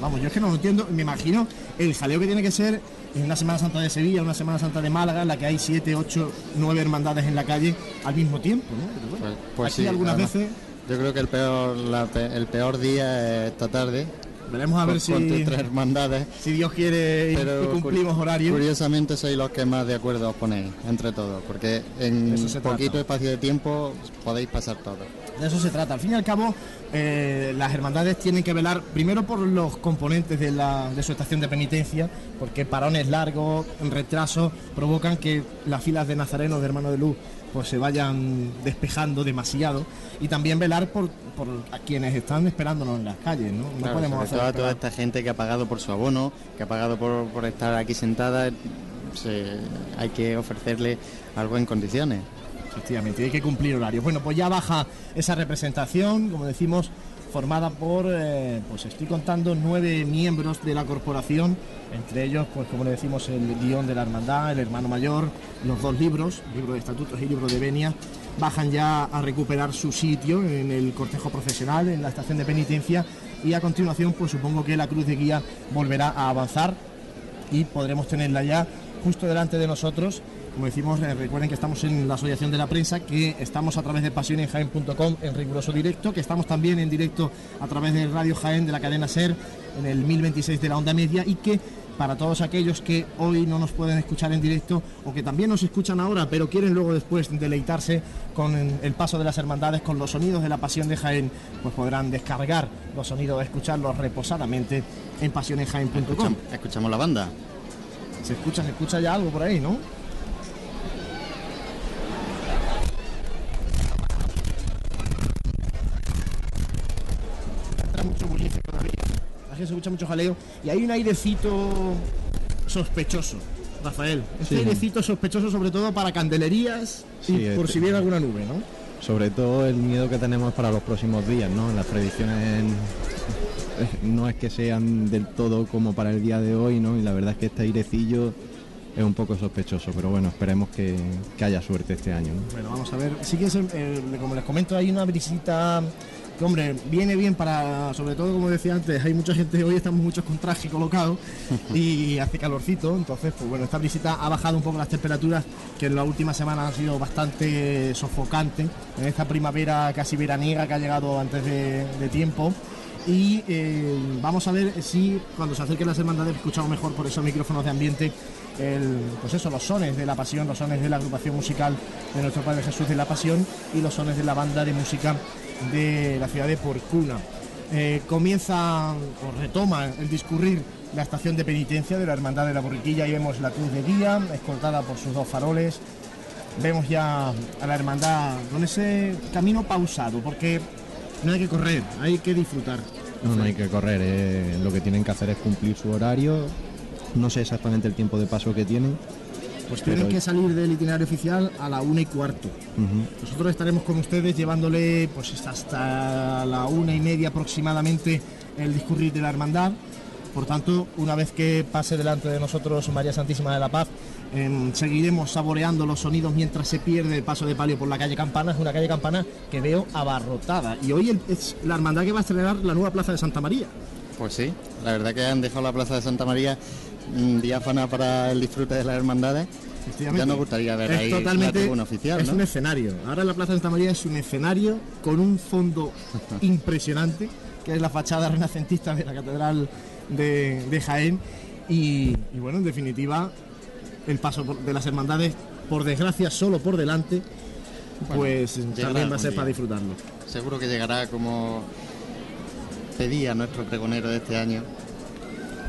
vamos, yo es que no lo entiendo. Me imagino el jaleo que tiene que ser en una Semana Santa de Sevilla, una Semana Santa de Málaga, en la que hay siete, ocho, nueve hermandades en la calle al mismo tiempo, ¿no? Pero bueno, Pues aquí sí, algunas veces Yo creo que el peor, la el peor día es esta tarde. Veremos a ver si- tres hermandades. si Dios quiere y cumplimos cu- horario. Curiosamente sois los que más de acuerdo os ponéis entre todos, porque en poquito espacio de tiempo podéis pasar todo. De eso se trata. Al fin y al cabo, eh, las hermandades tienen que velar primero por los componentes de, la- de su estación de penitencia, porque parones largos, retrasos, provocan que las filas de nazarenos, de hermanos de luz, pues se vayan despejando demasiado. Y también velar por, por a quienes están esperándonos en las calles. No, no Claro, podemos hacer toda esperar. esta gente que ha pagado por su abono, que ha pagado por, por estar aquí sentada, se- hay que ofrecerle algo en condiciones. Efectivamente, hay que cumplir horarios. Bueno, pues ya baja esa representación, como decimos, formada por, eh, pues estoy contando, nueve miembros de la corporación, entre ellos, pues como le decimos, el guion de la hermandad, el hermano mayor, los dos libros, libro de estatutos y libro de venia, bajan ya a recuperar su sitio en el cortejo profesional, en la estación de penitencia, y a continuación, pues supongo que la cruz de guía volverá a avanzar y podremos tenerla ya justo delante de nosotros Como decimos, eh, recuerden que estamos en la Asociación de la Prensa, que estamos a través de pasionenjaen.com en riguroso directo, que estamos también en directo a través de Radio Jaén de la cadena SER en el 1026 de la onda media y que para todos aquellos que hoy no nos pueden escuchar en directo o que también nos escuchan ahora, pero quieren luego después deleitarse con el paso de las hermandades, con los sonidos de la pasión de Jaén, pues podrán descargar los sonidos, escucharlos reposadamente en pasionenjaen.com. Escuchamos, escuchamos la banda. Se escucha, se escucha ya algo por ahí, ¿no? Entra mucho bullicio todavía. La gente se escucha mucho jaleo y hay un airecito sospechoso, Rafael. Este Sí. airecito sospechoso sobre todo para candelerías y Sí, por este- si viene alguna nube, ¿no? Sobre todo el miedo que tenemos para los próximos días, ¿no? Las predicciones no es que sean del todo como para el día de hoy, ¿no? Y la verdad es que este airecillo es un poco sospechoso, pero bueno, esperemos que, que haya suerte este año. ¿no? Bueno, vamos a ver. Sí que es, eh, como les comento, hay una brisita que, hombre, viene bien para, sobre todo, como decía antes, hay mucha gente, hoy estamos muchos con traje colocado y hace calorcito, entonces, pues bueno, esta brisita ha bajado un poco las temperaturas que en la última semana han sido bastante sofocantes, en esta primavera casi veraniega que ha llegado antes de, de tiempo. Y eh, vamos a ver si cuando se acerquen las hermandades escuchamos mejor por esos micrófonos de ambiente el, pues eso, los sones de la pasión, los sones de la agrupación musical de nuestro Padre Jesús de la Pasión y los sones de la banda de música de la ciudad de Porcuna. Eh, comienza o retoma el discurrir la estación de penitencia de la Hermandad de la Borriquilla y vemos la cruz de guía, escoltada por sus dos faroles. Vemos ya a la hermandad con ese camino pausado, porque no hay que correr, hay que disfrutar. No, no hay que correr, eh, lo que tienen que hacer es cumplir su horario. No sé exactamente el tiempo de paso que tienen. Pues tienen que salir del itinerario oficial a la una y cuarto. Nosotros estaremos con ustedes llevándole pues hasta la una y media aproximadamente el discurrir de la hermandad. Por tanto, una vez que pase delante de nosotros María Santísima de la Paz, em, seguiremos saboreando los sonidos mientras se pierde el paso de palio por la calle Campana. Es una calle Campana que veo abarrotada. Y hoy es la hermandad que va a estrenar la nueva plaza de Santa María. Pues sí, la verdad que han dejado la Plaza de Santa María diáfana para el disfrute de las hermandades. Ya nos gustaría ver es ahí la totalmente tribuna oficial, es ¿no? un escenario ahora la plaza de Santa María es un escenario con un fondo impresionante que es la fachada renacentista de la catedral de, de Jaén y, y bueno en definitiva el paso de las hermandades por desgracia solo por delante pues llegará también va a ser día. para disfrutarlo Seguro que llegará como pedía nuestro pregonero de este año.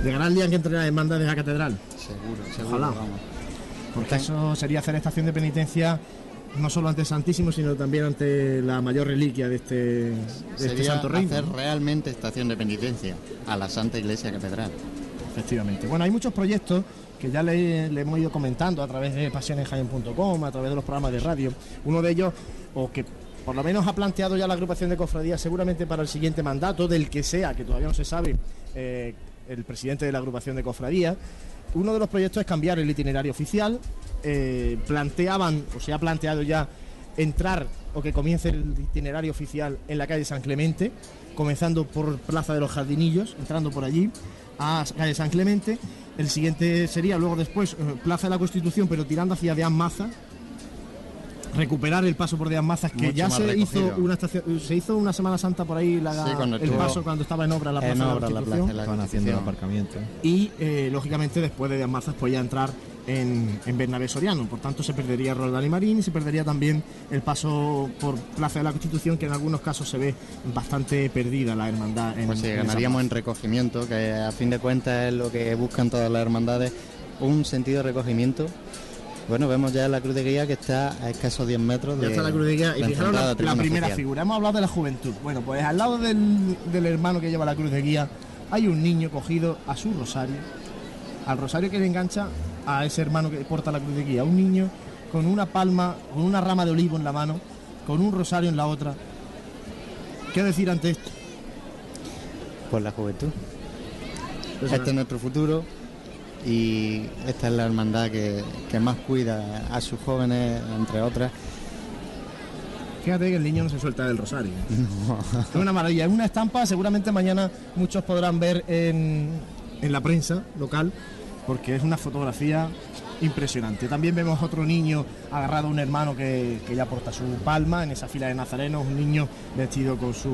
Llegará el día en que entre las hermandades a la catedral Seguro, seguro. Ojalá. vamos. porque eso sería hacer estación de penitencia no solo ante el Santísimo sino también ante la mayor reliquia de este, de este Sería santo reino hacer realmente estación de penitencia a la Santa Iglesia Catedral. Efectivamente. Bueno, hay muchos proyectos que ya le, le hemos ido comentando a través de pasionenjaen.com, a través de los programas de radio. Uno de ellos, o que por lo menos ha planteado ya la agrupación de cofradías seguramente para el siguiente mandato, del que sea, que todavía no se sabe, eh, el presidente de la agrupación de cofradías. Uno de los proyectos es cambiar el itinerario oficial. Eh, planteaban, o se ha planteado ya, entrar o que comience el itinerario oficial en la calle San Clemente, comenzando por Plaza de los Jardinillos, entrando por allí a calle San Clemente. El siguiente sería luego después eh, Plaza de la Constitución, pero tirando hacia de Maza. Recuperar el paso por de Mazas, que Mucho ya se hizo, una estación, se hizo una Semana Santa por ahí la- Sí, el paso cuando estaba en obra la en Plaza obra de la la Plaza de la Estaban haciendo el aparcamiento. Y eh, lógicamente después de Mazas pues ya entrar en, en Bernabé Soriano. Por tanto se perdería Roldán y Marín y se perdería también el paso por Plaza de la Constitución, que en algunos casos se ve bastante perdida la hermandad. En, Pues sí, en ganaríamos en recogimiento, que a fin de cuentas es lo que buscan todas las hermandades, un sentido de recogimiento. Bueno, vemos ya la cruz de guía que está a escasos 10 metros de Ya está la cruz de guía. Y fijaros la, primera oficial. figura. Hemos hablado de la juventud. Bueno, pues al lado del, del hermano que lleva la cruz de guía hay un niño cogido a su rosario, al rosario que le engancha a ese hermano que porta la cruz de guía. Un niño con una palma, con una rama de olivo en la mano, con un rosario en la otra. ¿Qué decir ante esto? Pues la juventud. Pues este es nuestro futuro y esta es la hermandad que, que más cuida a sus jóvenes, entre otras. Fíjate que el niño no se suelta del rosario. Es una maravilla, es una estampa, seguramente mañana muchos podrán ver en, en la prensa local, porque es una fotografía impresionante. También vemos otro niño agarrado a un hermano que, que ya porta su palma en esa fila de nazarenos, un niño vestido con su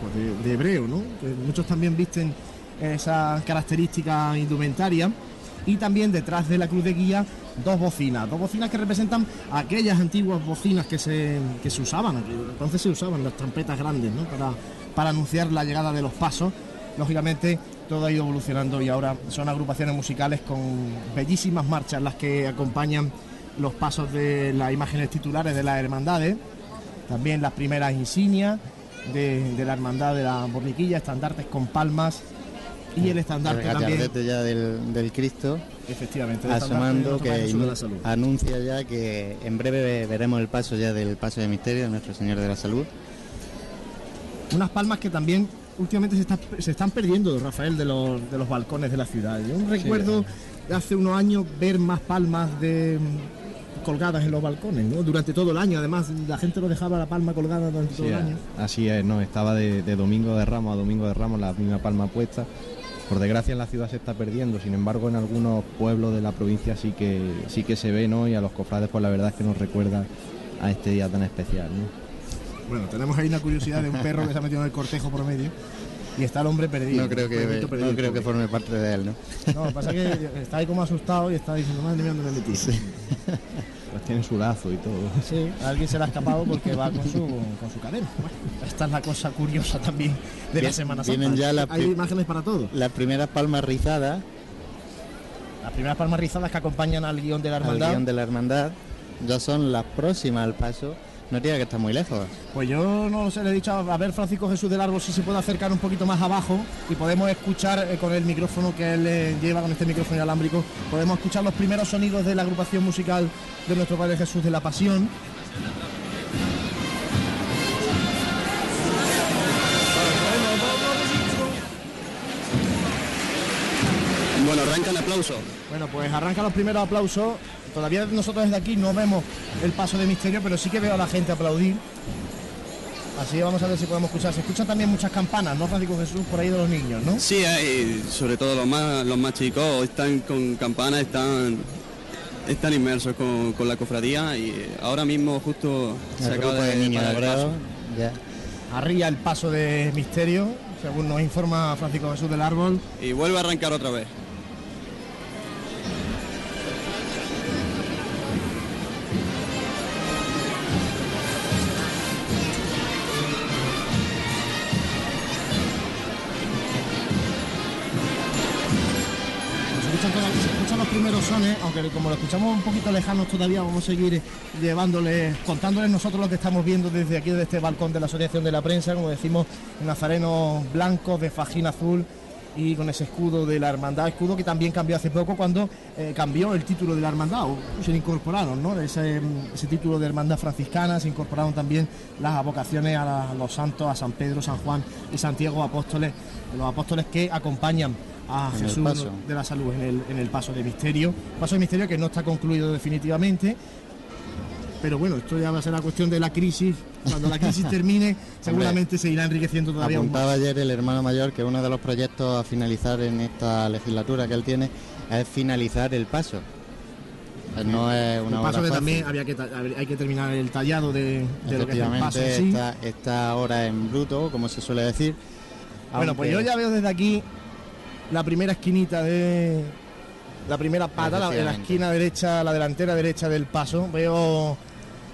pues, de, de hebreo, ¿no? Que muchos también visten esa característica indumentaria. Y también detrás de la cruz de guía dos bocinas, dos bocinas que representan aquellas antiguas bocinas que se, que se usaban, entonces se usaban las trompetas grandes, ¿no? Para, para anunciar la llegada de los pasos. Lógicamente todo ha ido evolucionando y ahora son agrupaciones musicales con bellísimas marchas las que acompañan los pasos de las imágenes titulares de las hermandades, también las primeras insignias de, de la hermandad de la borriquilla, estandartes con palmas y el estandarte El también. ya del, del Cristo. Efectivamente, el Asomando que anuncia ya que en breve veremos el paso ya del paso de misterio de nuestro Señor de la Salud. Unas palmas que también últimamente se, está- se están perdiendo, Rafael, de los, de los balcones de la ciudad. Yo recuerdo de hace unos años ver más palmas de colgadas en los balcones, ¿no? Durante todo el año, además, la gente lo dejaba la palma colgada durante todo Sí, el año. así es, no, estaba de, de domingo de ramos a domingo de ramos la misma palma puesta. Por desgracia en la ciudad se está perdiendo, sin embargo en algunos pueblos de la provincia sí que sí que se ve, ¿no? Y a los cofrades pues la verdad es que nos recuerda a este día tan especial, ¿no? Bueno, tenemos ahí una curiosidad de un perro que se ha metido en el cortejo por medio y está el hombre perdido. No creo que, perdido, no creo que forme parte de él, ¿no? No, lo que pasa es que está ahí como asustado y está diciendo, madre mía, ¿dónde me metí? Pues tiene su lazo y todo. Sí, a alguien se le ha escapado porque va con su, con su cadena. Bueno, esta es la cosa curiosa también de la Bien- Semana Santa. vienen ya las Hay imágenes para todo. Las primeras palmas rizadas Las primeras palmas rizadas que acompañan al guion de la al guion de la hermandad ya son las próximas al paso. No diga que está muy lejos. Pues yo no lo sé, le he dicho a ver Francisco Jesús del Árbol si se puede acercar un poquito más abajo y podemos escuchar eh, con el micrófono que él eh, lleva, con este micrófono inalámbrico, podemos escuchar los primeros sonidos de la agrupación musical de nuestro Padre Jesús de la Pasión. Bueno, arrancan aplausos. Bueno, pues arrancan los primeros aplausos. Todavía nosotros desde aquí no vemos el paso de misterio, pero sí que veo a la gente aplaudir. Así vamos a ver si podemos escuchar. Se escuchan también muchas campanas, ¿no, Francisco Jesús? Por ahí de los niños, ¿no? Sí, hay, sobre todo los más, los más chicos están con campanas, están, están inmersos con, con la cofradía y ahora mismo justo se El acaba de, de niños el paso. ya. Arría el paso de misterio, según nos informa Francisco Jesús del Árbol. Y vuelve a arrancar otra vez. Sones, aunque como lo escuchamos un poquito lejanos todavía, vamos a seguir llevándoles, contándoles nosotros lo que estamos viendo desde aquí, desde este balcón de la Asociación de la Prensa, como decimos, nazarenos blancos de fajín azul y con ese escudo de la hermandad, escudo que también cambió hace poco cuando eh, cambió el título de la hermandad, o se incorporaron, ¿no? Ese, título de hermandad franciscana, se incorporaron también las avocaciones a, a los santos, a San Pedro, San Juan y Santiago apóstoles, los apóstoles que acompañan a En el Jesús paso. de la salud en el, en el paso de misterio. Paso de misterio que no está concluido definitivamente. Pero bueno, esto ya va a ser la cuestión de la crisis. Cuando la crisis termine, seguramente se irá enriqueciendo todavía Apuntaba más. ayer el hermano mayor que uno de los proyectos a finalizar en esta legislatura que él tiene es finalizar el paso. Eh, No es una paso obra que fácil. también había que, hay que terminar el tallado de, de lo que es el paso en Efectivamente, sí. está, está ahora en bruto, como se suele decir. Bueno, pues yo ya veo desde aquí la primera esquinita de la primera pata, la, esquina derecha, la delantera derecha del paso. Veo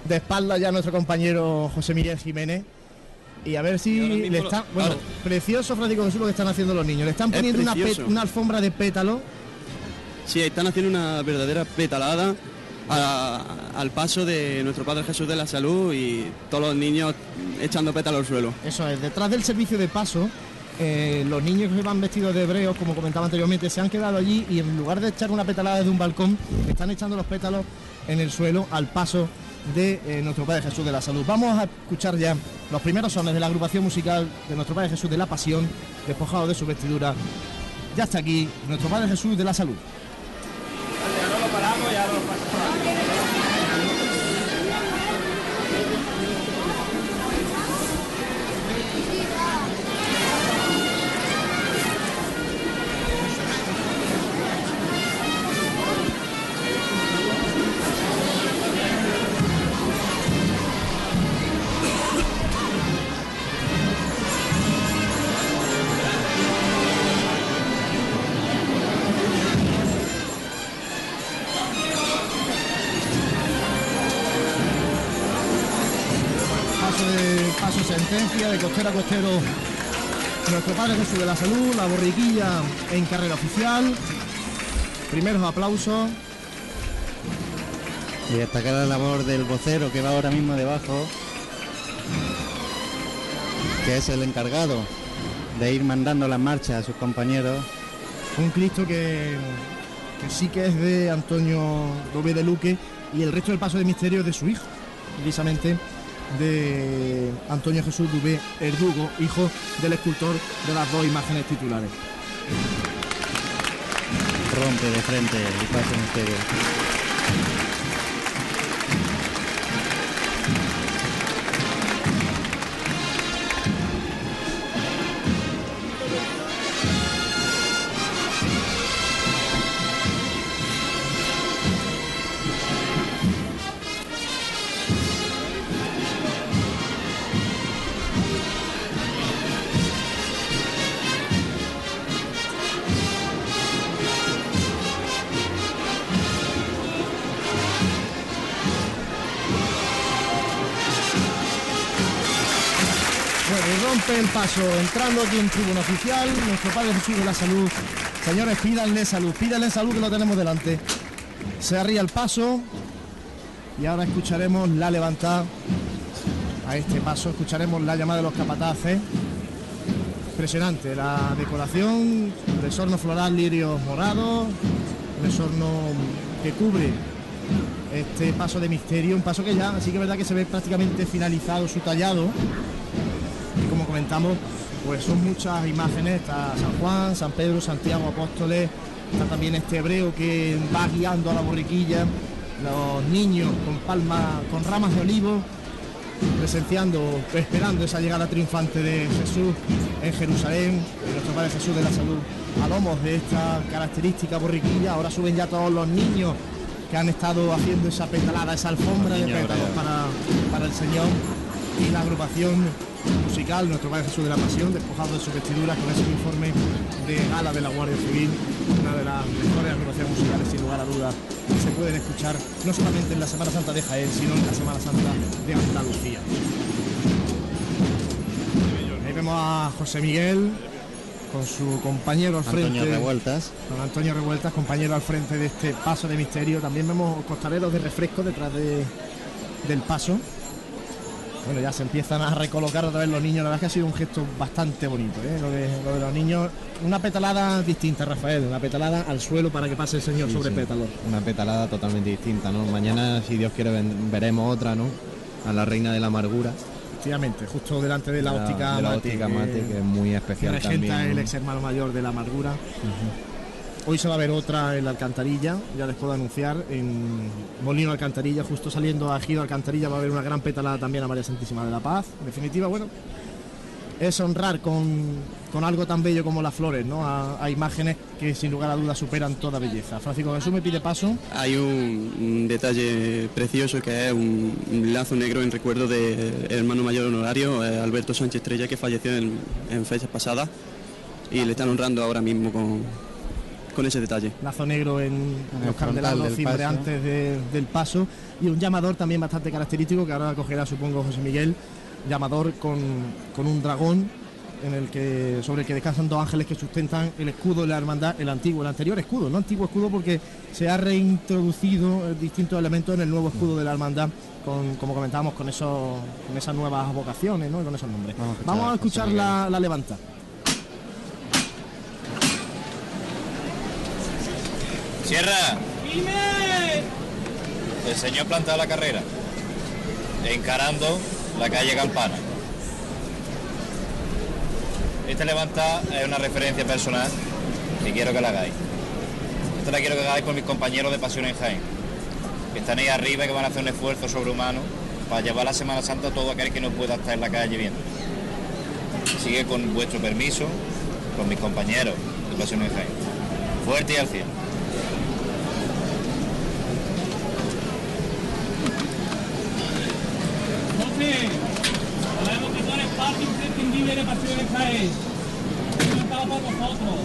de espalda ya a nuestro compañero José Miguel Jiménez. Y a ver si le están. Bueno, ahora- precioso Francisco Jesús lo que están haciendo los niños. Le están Es poniendo una, alfombra de pétalo. Sí, están haciendo una verdadera petalada a- al paso de nuestro Padre Jesús de la Salud y todos los niños echando pétalo al suelo. Eso es, detrás del servicio de paso, eh, los niños que van vestidos de hebreos, como comentaba anteriormente, se han quedado allí y en lugar de echar una petalada desde un balcón, están echando los pétalos en el suelo al paso de eh, nuestro Padre Jesús de la Salud. Vamos a escuchar ya los primeros sones de la agrupación musical de nuestro Padre Jesús de la Pasión, despojado de su vestidura. Ya está aquí nuestro Padre Jesús de la Salud. Padre Jesús de la Salud, la borriquilla en carrera oficial. Primeros aplausos. Y destacar la labor del vocero que va ahora mismo debajo, que es el encargado de ir mandando las marchas a sus compañeros. Un Cristo que, que sí que es de Antonio Dove de Luque y el resto del paso de misterio es de su hijo, precisamente de Antonio Jesús Dubé Erdugo, hijo del escultor de las dos imágenes titulares. Rompe de frente el misterio. El paso, entrando aquí en tribuna oficial, nuestro Padre Jesús de la Salud. Señores, pídanle salud, pídanle salud que lo tenemos delante. Se arría el paso y ahora escucharemos la levantada. A este paso escucharemos la llamada de los capataces. Impresionante, la decoración, resorno floral, lirios morados, resorno que cubre este paso de misterio, un paso que ya sí que es verdad que se ve prácticamente finalizado su tallado comentamos, pues son muchas imágenes, está San Juan, San Pedro, Santiago, Apóstoles, está también este hebreo que va guiando a la borriquilla, los niños con palmas, con ramas de olivo, presenciando, esperando esa llegada triunfante de Jesús en Jerusalén, de nuestro Padre Jesús de la Salud, a lomos de esta característica borriquilla, ahora suben ya todos los niños que han estado haciendo esa petalada, esa alfombra de pétalos para, para el Señor. Y la agrupación musical, nuestro Padre Jesús de la Pasión, despojado de sus vestiduras con ese uniforme de gala de la Guardia Civil, una de las mejores agrupaciones musicales sin lugar a dudas que se pueden escuchar no solamente en la Semana Santa de Jaén, sino en la Semana Santa de Andalucía. Ahí vemos a José Miguel con su compañero al frente. Antonio Revueltas. Con Antonio Revueltas, compañero al frente de este paso de misterio. También vemos costaleros de refresco detrás de- del paso. Bueno, ya se empiezan a recolocar otra vez los niños. La verdad es que ha sido un gesto bastante bonito, ¿eh? lo, de, lo de los niños. Una petalada distinta, Rafael. Una petalada al suelo para que pase el Señor Sí, sobre sí. pétalos. Una petalada totalmente distinta, ¿no? Mañana, si Dios quiere, veremos otra, ¿no? A la Reina de la Amargura. Efectivamente, justo delante de la, óptica de la Mate, óptica que- Mate, que es muy que especial regenta también. el ¿no? ex hermano mayor de la amargura. Hoy se va a ver otra en la alcantarilla, ya les puedo anunciar, en Molino Alcantarilla, justo saliendo a Giro Alcantarilla va a haber una gran pétala también a María Santísima de la Paz. En definitiva, bueno, es honrar con, con algo tan bello como las flores, ¿no? A, imágenes que sin lugar a dudas superan toda belleza. Francisco Jesús me pide paso. Hay un, detalle precioso que es un, lazo negro en recuerdo del hermano mayor honorario, eh, Alberto Sánchez Estrella, que falleció en, en fechas pasadas y le están honrando ahora mismo con, con ese detalle. lazo negro en, los candelabros del cimbreantes de- del paso y un llamador también bastante característico que ahora cogerá supongo José Miguel, llamador con, con un dragón en el que sobre el que descansan dos ángeles que sustentan el escudo de la hermandad, el antiguo, el anterior escudo, no antiguo escudo porque se ha reintroducido eh, distintos elementos en el nuevo escudo de la hermandad con, como comentábamos, con esos, con esas nuevas vocaciones, ¿no? Y con esos nombres. Vamos a escuchar, José Miguel. la, la levanta. ¡Sierra! El señor planta la carrera, encarando la calle Campana. Esta levanta es una referencia personal que quiero que la hagáis. Esta la quiero que hagáis por mis compañeros de Pasión en Jaén, que están ahí arriba y que van a hacer un esfuerzo sobrehumano para llevar la Semana Santa a todo aquel que no pueda estar en la calle viendo. Sigue con vuestro permiso, con mis compañeros de Pasión en Jaén. Fuerte y al cielo. José, sabemos que tú eres parte imprescindible de Pasiones Jaén. Estaba por vosotros,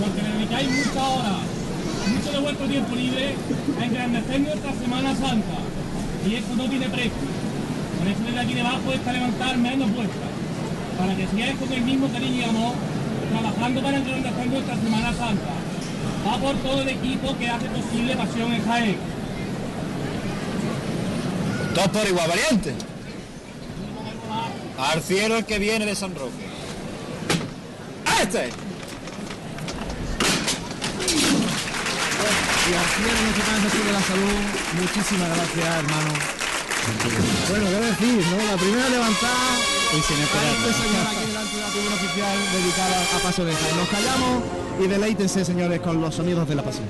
porque le dedicáis muchas horas, mucho de vuestro tiempo libre a engrandecer nuestra Semana Santa. Y esto no tiene precio. Por eso desde aquí debajo está levantar menos vuestra. para que sigáis con el mismo cariño y amor, trabajando para engrandecer nuestra Semana Santa. Va por todo el equipo que hace posible Pasión en Jaén. Todos por igual, valiente. Al cielo el que viene de San Roque. ¡A este! Y al cielo nuestro Padre Jesús de la Salud, muchísimas gracias, hermano. Bueno, qué decir, ¿no? La primera levantada y sin esperar este señor aquí delante de la tribuna oficial dedicada a Paso de Jaén. Nos callamos y deleítense, señores, con los sonidos de la pasión.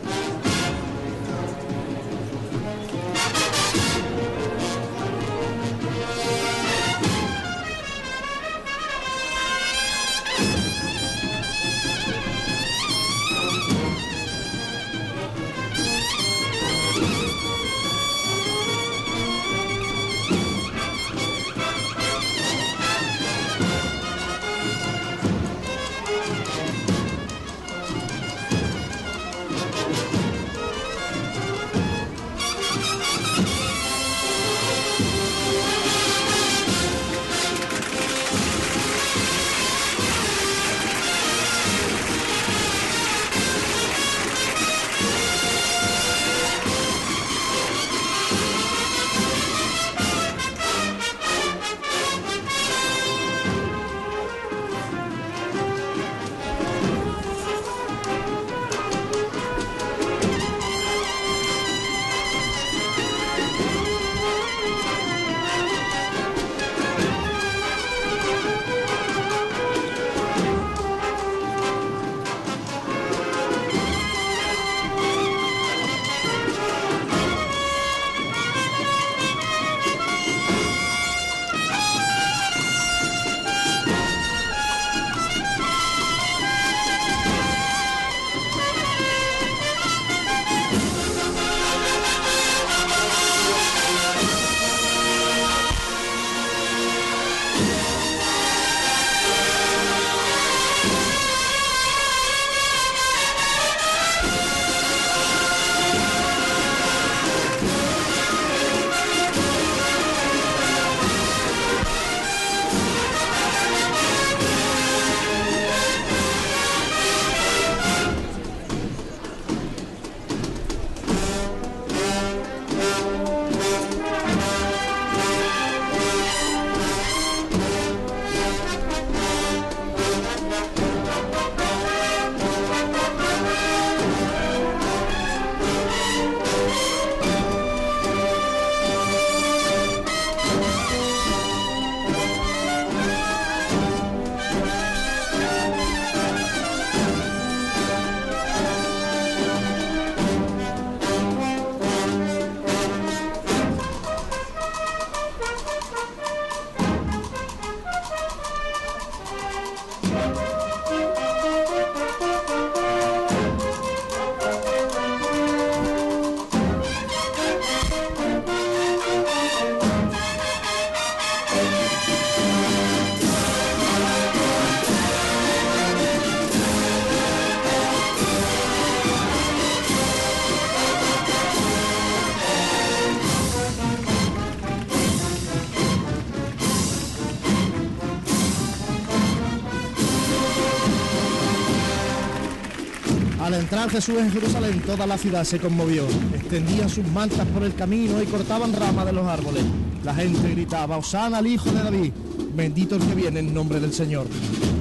Jesús en Jerusalén, toda la ciudad se conmovió. Extendían sus mantas por el camino y cortaban ramas de los árboles. La gente gritaba, Osana al Hijo de David, bendito el que viene en nombre del Señor.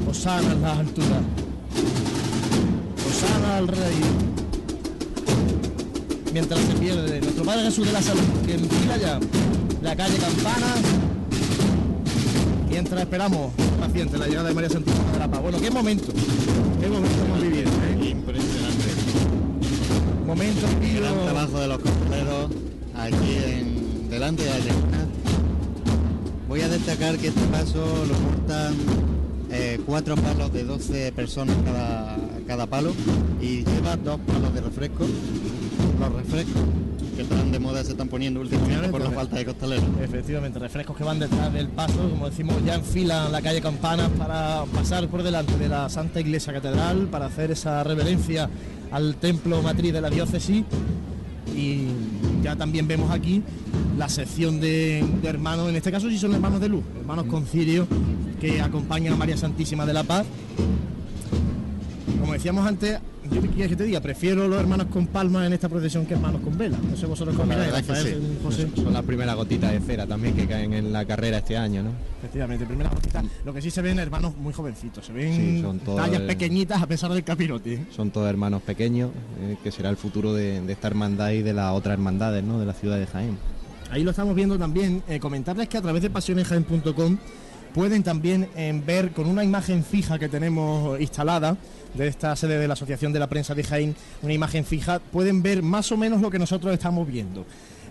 Osana en las alturas. Osana al Rey. Mientras se pierde nuestro Padre Jesús de la Salud, que enfila ya la calle Campana, mientras esperamos paciente la llegada de María Santísima de la Paz. Bueno, qué momento, destacar que este paso lo cortan eh, cuatro palos de 12 personas cada, cada palo y lleva dos palos de refresco. Los refrescos que están de moda se están poniendo últimamente por la falta de costaleros. Efectivamente, refrescos que van detrás del paso, como decimos, ya enfilan la calle Campanas para pasar por delante de la Santa Iglesia Catedral, para hacer esa reverencia al templo matriz de la diócesis. Y ya también vemos aquí la sección de, de hermanos, en este caso sí son hermanos de luz, hermanos concilio, que acompaña a María Santísima de la Paz. Como decíamos antes, yo que te diga, prefiero los hermanos con palmas en esta procesión que hermanos con vela. No sé vosotros cómo La miráis, verdad es que Rafael, sí. José. Son las primeras gotitas de cera también que caen en la carrera este año, ¿no? Efectivamente, primera gotita. Lo que sí se ven hermanos muy jovencitos, se ven Sí, son tallas pequeñitas a pesar del capirote. ¿eh? Son todos hermanos pequeños, eh, que será el futuro de, de esta hermandad y de las otras hermandades, ¿no? De la ciudad de Jaén. Ahí lo estamos viendo también. Eh, comentarles que a través de pasionesjaen.com pueden también eh, ver con una imagen fija que tenemos instalada de esta sede de la Asociación de la Prensa de Jaén, una imagen fija, pueden ver más o menos lo que nosotros estamos viendo.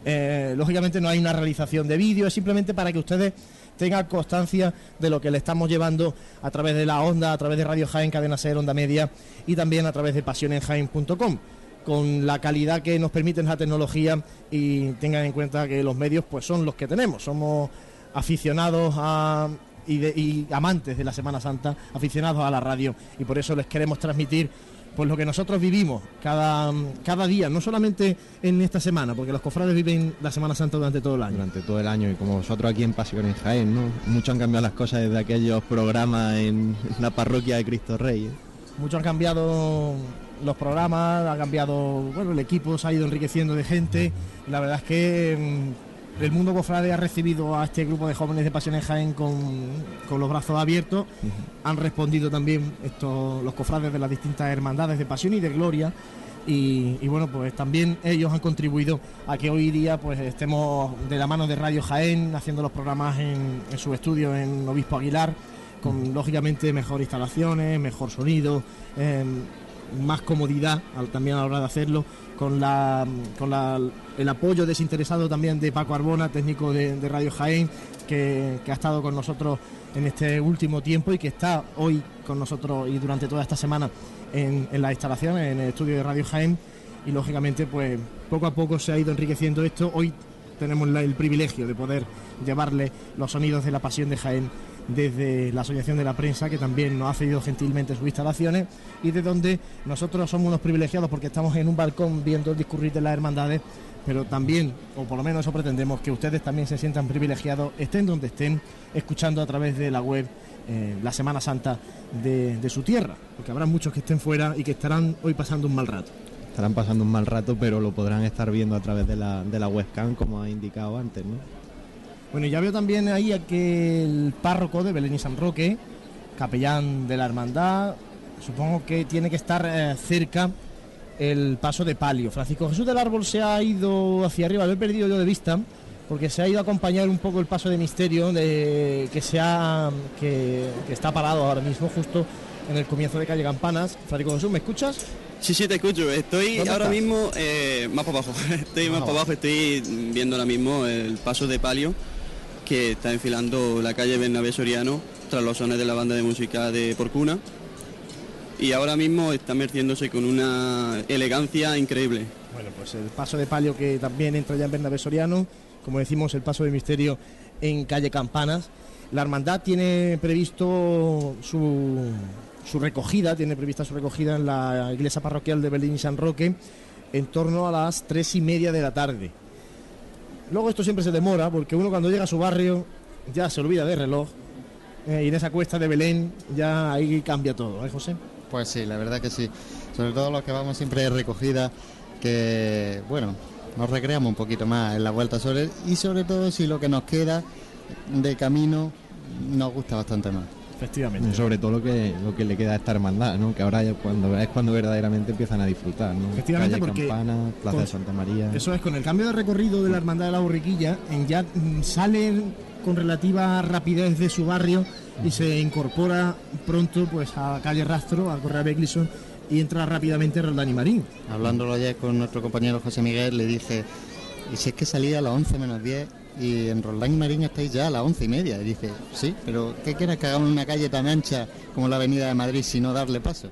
Eh, lógicamente no hay una realización de vídeo, es simplemente para que ustedes tengan constancia de lo que le estamos llevando a través de la onda, a través de Radio Jaén, Cadena Ser, Onda Media y también a través de pasionenjaén.com con la calidad que nos permite la tecnología y tengan en cuenta que los medios pues son los que tenemos, somos aficionados a, y, de- y amantes de la Semana Santa, aficionados a la radio y por eso les queremos transmitir pues lo que nosotros vivimos cada, cada día, no solamente en esta semana, porque los cofrades viven la Semana Santa durante todo el año. Durante todo el año y como vosotros aquí en Pasión en Jaén, ¿no? Mucho han cambiado las cosas desde aquellos programas en la parroquia de Cristo Rey. ¿eh? Mucho han cambiado los programas, ha cambiado, bueno, el equipo se ha ido enriqueciendo de gente. La verdad es que mm, el mundo cofrade ha recibido a este grupo de jóvenes de Pasión en Jaén con, con los brazos abiertos. Han respondido también estos, los cofrades de las distintas hermandades de Pasión y de Gloria. Y, y bueno, pues también ellos han contribuido a que hoy día pues estemos de la mano de Radio Jaén haciendo los programas en, en su estudio en Obispo Aguilar con lógicamente mejor instalaciones, mejor sonido, eh, más comodidad también a la hora de hacerlo, con, la, con la- el apoyo desinteresado también de Paco Arbona, técnico de, Radio Jaén, que, ha estado con nosotros en este último tiempo y que está hoy con nosotros y durante toda esta semana en, en las instalaciones, en el estudio de Radio Jaén. Y lógicamente, pues poco a poco se ha ido enriqueciendo esto. Hoy tenemos el privilegio de poder llevarle los sonidos de la pasión de Jaén desde la Asociación de la Prensa, que también nos ha cedido gentilmente sus instalaciones, y de donde nosotros somos unos privilegiados porque estamos en un balcón viendo el discurrir de las hermandades, pero también, o por lo menos eso pretendemos, que ustedes también se sientan privilegiados, estén donde estén, escuchando a través de la web eh, la Semana Santa de, de su tierra, porque habrá muchos que estén fuera y que estarán hoy pasando un mal rato. Estarán pasando un mal rato, pero lo podrán estar viendo a través de la, de la webcam, como ha indicado antes, ¿no? Bueno, ya veo también ahí a que el párroco de Belén y San Roque, capellán de la hermandad, supongo que tiene que estar eh, cerca el paso de palio. Francisco Jesús del Árbol se ha ido hacia arriba, lo he perdido yo de vista, porque se ha ido a acompañar un poco el paso de misterio de, que, se ha, que, que está parado ahora mismo, justo en el comienzo de calle Campanas. Francisco Jesús, ¿me escuchas? Sí, sí, te escucho. Estoy ¿Dónde ahora estás? mismo eh, más para abajo. Estoy más Ah, para abajo. Estoy viendo ahora mismo el paso de palio que está enfilando la calle Bernabé Soriano tras los sones de la banda de música de Porcuna. Y ahora mismo está merciéndose con una elegancia increíble. Bueno, pues el paso de palio que también entra ya en Bernabé Soriano, como decimos, el paso de misterio en calle Campanas. La hermandad tiene previsto su, su recogida, tiene prevista su recogida en la iglesia parroquial de Belín y San Roque en torno a las tres y media de la tarde. Luego esto siempre se demora porque uno cuando llega a su barrio ya se olvida del reloj eh, y en esa cuesta de Belén ya ahí cambia todo, ¿eh, José? Pues sí, la verdad que sí. Sobre todo los que vamos siempre de recogida, que bueno, nos recreamos un poquito más en la vuelta sobre y sobre todo si lo que nos queda de camino nos gusta bastante más. Efectivamente. Y sobre todo lo que lo que le queda a esta hermandad, ¿no? Que ahora ya cuando es cuando verdaderamente empiezan a disfrutar, ¿no? Efectivamente, Calle porque Campana, Plaza con- de Santa María. Eso es, con el cambio de recorrido de la Hermandad de la Borriquilla, en ya mm, sale con relativa rapidez de su barrio y se incorpora pronto pues a calle Rastro, a Correa Becklison y entra rápidamente a Roldán y Marín. Hablándolo ayer con nuestro compañero José Miguel, le dije, y si es que salía a las 11 menos 10 y en Roldán y Marín estáis ya a las 11 y media. Y dice, sí, pero ¿qué quieres que hagamos una calle tan ancha como la Avenida de Madrid si no darle paso?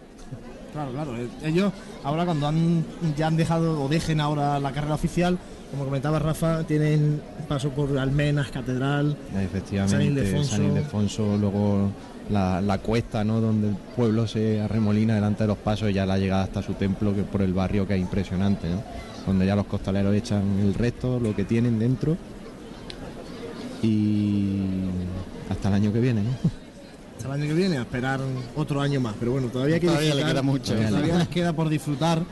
Claro, claro. eh, Ellos ahora cuando han ya han dejado o dejen ahora la carrera oficial, como comentaba Rafa, tienen paso por Almenas, Catedral, Efectivamente, San Ildefonso. San Ildefonso, luego la, la cuesta, ¿no? Donde el pueblo se arremolina delante de los pasos y ya la llegada hasta su templo, que por el barrio que es impresionante, ¿no? Donde ya los costaleros echan el resto, lo que tienen dentro. Y hasta el año que viene, ¿no? hasta el año que viene, a esperar otro año más. Pero bueno, todavía, Todavía le queda mucho. Todavía les queda por disfrutar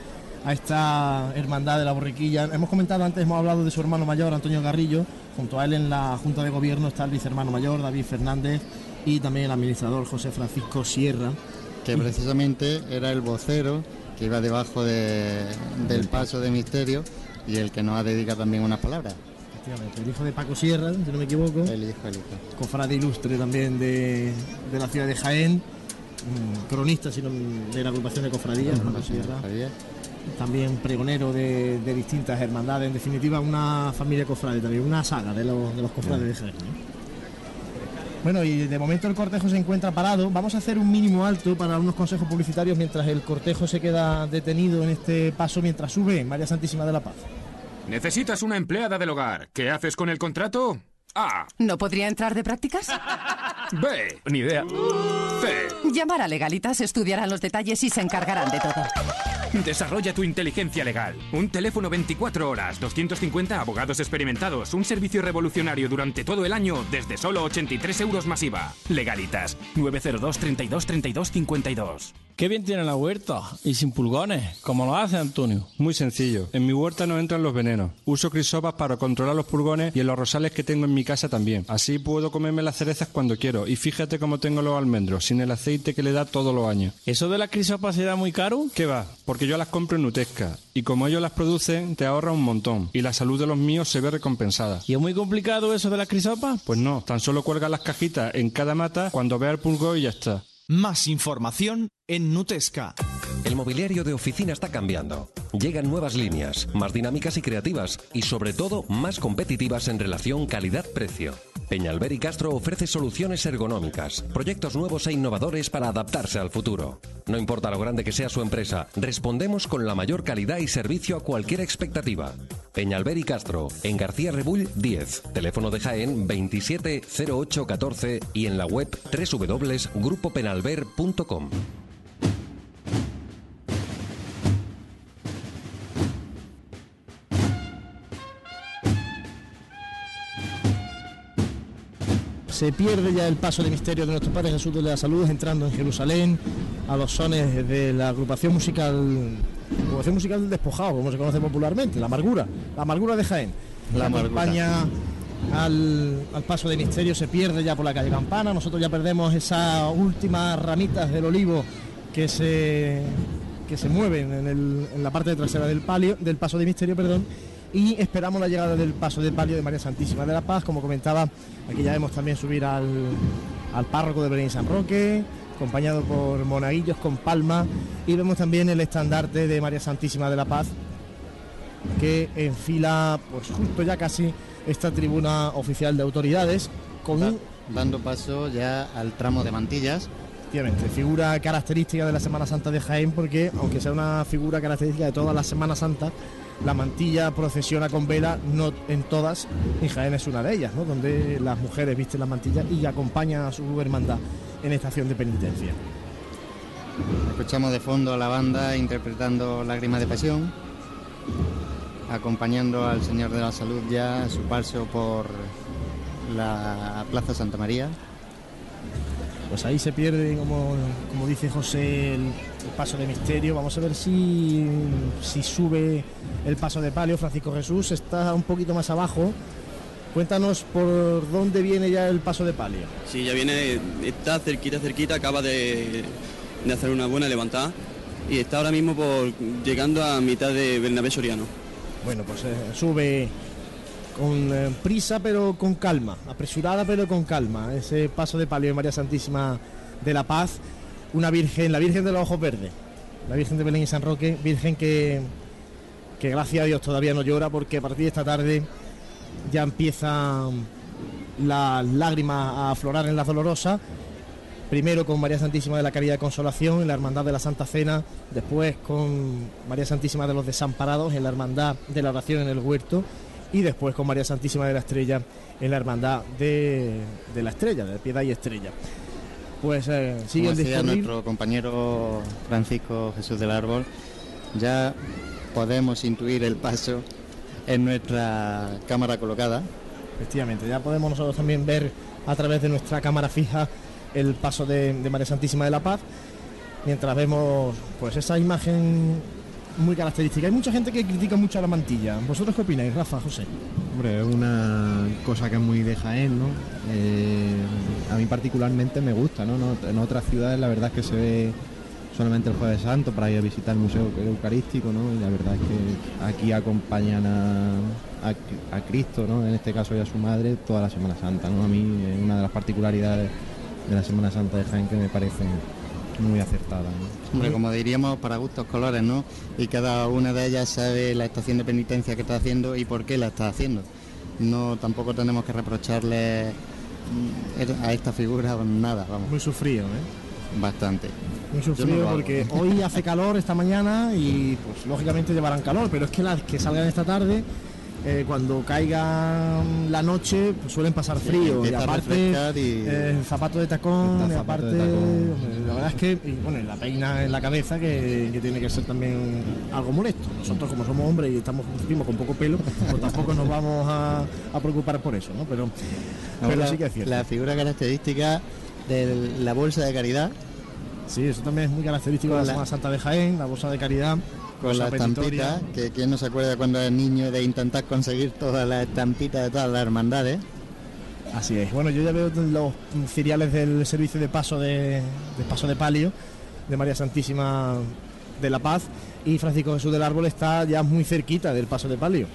a esta hermandad de la borriquilla. Hemos comentado antes, hemos hablado de su hermano mayor, Antonio Garrillo. Junto a él en la Junta de Gobierno está el vicehermano mayor, David Fernández, y también el administrador José Francisco Sierra. que precisamente era el vocero que iba debajo de- del paso de misterio y el que nos ha dedicado también unas palabras. Efectivamente, el hijo de Paco Sierra, si no me equivoco. El hijo, el hijo. Cofrade ilustre también de, de la ciudad de Jaén. mm, Cronista sino de la agrupación de cofradías, Paco Sierra. También pregonero de, de distintas hermandades. En definitiva, una familia cofrade también, una saga de los, de los cofrades de Jaén. ¿no? Bueno, y de momento el cortejo se encuentra parado. Vamos a hacer un mínimo alto para unos consejos publicitarios mientras el cortejo se queda detenido en este paso mientras sube María Santísima de la Paz. ¿Necesitas una empleada del hogar? ¿Qué haces con el contrato? A. ¿No podría entrar de prácticas? B. Ni idea. C. Llamar a Legalitas, estudiarán los detalles y se encargarán de todo. Desarrolla tu inteligencia legal. Un teléfono 24 horas, 250 abogados experimentados, un servicio revolucionario durante todo el año desde solo 83 euros masiva. Legalitas 902 32 32 52. Qué bien tiene la huerta y sin pulgones, como lo hace Antonio. Muy sencillo. En mi huerta no entran los venenos. Uso crisopas para controlar los pulgones y en los rosales que tengo en mi casa también. Así puedo comerme las cerezas cuando quiero. Y fíjate cómo tengo los almendros, sin el aceite que le da todos los años. ¿Eso de la crisopa será muy caro? ¿Qué va? Porque yo las compro en Nutesca. Y como ellos las producen, te ahorra un montón. Y la salud de los míos se ve recompensada. ¿Y es muy complicado eso de la crisopa? Pues no, tan solo cuelga las cajitas en cada mata cuando vea el pulgón y ya está. Más información en Nutesca. El mobiliario de oficina está cambiando. Llegan nuevas líneas, más dinámicas y creativas, y sobre todo más competitivas en relación calidad-precio. Peñalver y Castro ofrece soluciones ergonómicas, proyectos nuevos e innovadores para adaptarse al futuro. No importa lo grande que sea su empresa, respondemos con la mayor calidad y servicio a cualquier expectativa. Peñalver y Castro, en García Rebull 10, teléfono de Jaén 270814 y en la web www.grupopenalver.com. Se pierde ya el paso de misterio de nuestro Padre Jesús de la Salud entrando en Jerusalén a los sones de la agrupación musical agrupación musical del despojado, como se conoce popularmente, la amargura, la amargura de Jaén. La acompaña al, al paso de misterio, se pierde ya por la calle Campana, nosotros ya perdemos esas últimas ramitas del olivo que se que se mueven en, el- en la parte trasera del palio, del paso de misterio, perdón, y esperamos la llegada del paso de palio de María Santísima de la Paz, como comentaba, aquí ya vemos también subir al, al párroco de Belén San Roque, acompañado por monaguillos con palma, y vemos también el estandarte de María Santísima de la Paz, que enfila, pues justo ya casi, esta tribuna oficial de autoridades, con Dando paso ya al tramo de mantillas. Efectivamente, figura característica de la Semana Santa de Jaén, porque aunque sea una figura característica de todas las Semanas Santas, la mantilla procesiona con vela, no en todas, y Jaén es una de ellas, ¿no? donde las mujeres visten la mantilla y acompañan a su hermandad en estación de penitencia. Escuchamos de fondo a la banda interpretando Lágrimas de Pasión, acompañando al Señor de la Salud ya a su paso por la Plaza Santa María. Pues ahí se pierde, como, como dice José, el, el paso de misterio. Vamos a ver si, si sube el paso de palio. Francisco Jesús está un poquito más abajo. Cuéntanos por dónde viene ya el paso de palio. Sí, ya viene, está cerquita, cerquita, acaba de, de hacer una buena levantada y está ahora mismo por llegando a mitad de Bernabé Soriano. Bueno, pues eh, sube con eh, prisa pero con calma, apresurada pero con calma. Ese paso de palio de María Santísima de la Paz, una virgen, la Virgen de los Ojos Verdes, la Virgen de Belén y San Roque, virgen que, que gracias a Dios todavía no llora porque a partir de esta tarde ya empiezan las lágrimas a aflorar en la dolorosa. Primero con María Santísima de la Caridad de Consolación en la Hermandad de la Santa Cena, después con María Santísima de los Desamparados en la Hermandad de la Oración en el Huerto y después con María Santísima de la Estrella en la Hermandad de, de la Estrella, de Piedad y Estrella. Pues eh, sigue Como el decía nuestro compañero Francisco Jesús del Árbol, ya podemos intuir el paso en nuestra cámara colocada. Efectivamente, ya podemos nosotros también ver a través de nuestra cámara fija el paso de, de María Santísima de la Paz, mientras vemos pues esa imagen muy característica. Hay mucha gente que critica mucho a la mantilla. ¿Vosotros qué opináis, Rafa, José? Hombre, es una cosa que es muy de Jaén, ¿no? Eh, a mí particularmente me gusta, ¿no? En otras ciudades la verdad es que se ve solamente el Jueves Santo para ir a visitar el Museo Eucarístico, ¿no? Y la verdad es que aquí acompañan a, a- a Cristo, ¿no? En este caso y a su madre toda la Semana Santa, ¿no? A mí es una de las particularidades de la Semana Santa de Jaén que me parece muy acertada, ¿no? Hombre, como diríamos, para gustos colores, ¿no? Y cada una de ellas sabe la estación de penitencia que está haciendo y por qué la está haciendo. No, tampoco tenemos que reprocharle mm, a esta figura nada, vamos. Muy sufrido, ¿eh? Bastante. Muy Yo no sufrido lo hago. porque hoy hace calor esta mañana y pues lógicamente llevarán calor, pero es que las que salgan esta tarde, eh, cuando caiga la noche, pues suelen pasar frío. y a aparte, refrescar y- eh, zapato de tacón, y zapato aparte, de tacón. hombre, la verdad es que, y, bueno, y la peina en la cabeza que, que tiene que ser también algo molesto. Nosotros como somos hombres y estamos con poco pelo, pues tampoco nos vamos a, a preocupar por eso, ¿no? Pero, pero Ahora, sí que es cierto. La figura característica de la bolsa de caridad. Sí, eso también es muy característico de la la- Semana Santa de Jaén, la bolsa de caridad. Con la estampita, que quién no se acuerda cuando era niño de intentar conseguir todas las estampitas de todas las hermandades. Así es. Bueno, yo ya veo los cereales del servicio de paso de, de paso de palio de María Santísima de la Paz y Francisco Jesús del Árbol está ya muy cerquita del paso de palio.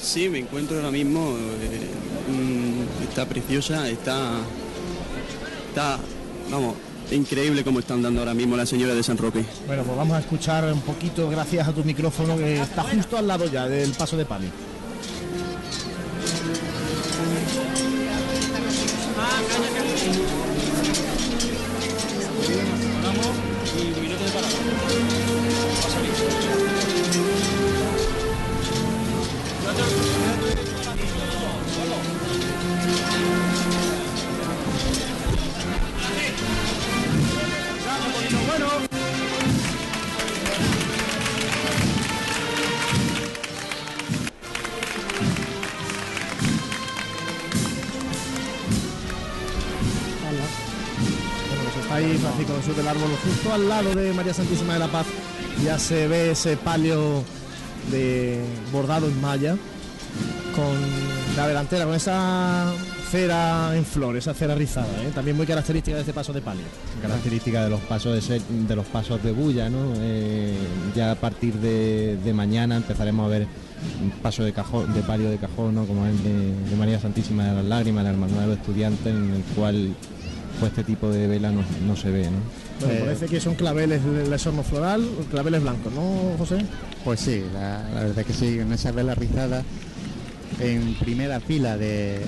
Sí, me encuentro ahora mismo. eh, mm, está preciosa, está. Está. Vamos, increíble como están dando ahora mismo la señora de San Roque. Bueno, pues vamos a escuchar un poquito gracias a tu micrófono que está justo al lado ya del paso de palio. Bueno, ahí Francisco Jesús del Árbol, justo al lado de María Santísima de la Paz. Ya se ve ese palio de bordado en malla con la delantera, con esa cera en flor, esa cera rizada, ¿eh? también muy característica de este paso de palio. característica de los pasos de, ser- de los pasos de bulla, ¿no? Eh, ya a partir de, de mañana empezaremos a ver un paso de cajón, de palio de cajón, ¿no? Como el de, de María Santísima de las Lágrimas, la Hermandad de los Estudiantes, en el cual pues este tipo de vela no, no se ve, ¿no? Bueno, Eh, parece que son claveles de sorno floral, claveles blancos, ¿no, José? Pues sí, la, la verdad que sí, en esa vela rizada en primera fila de,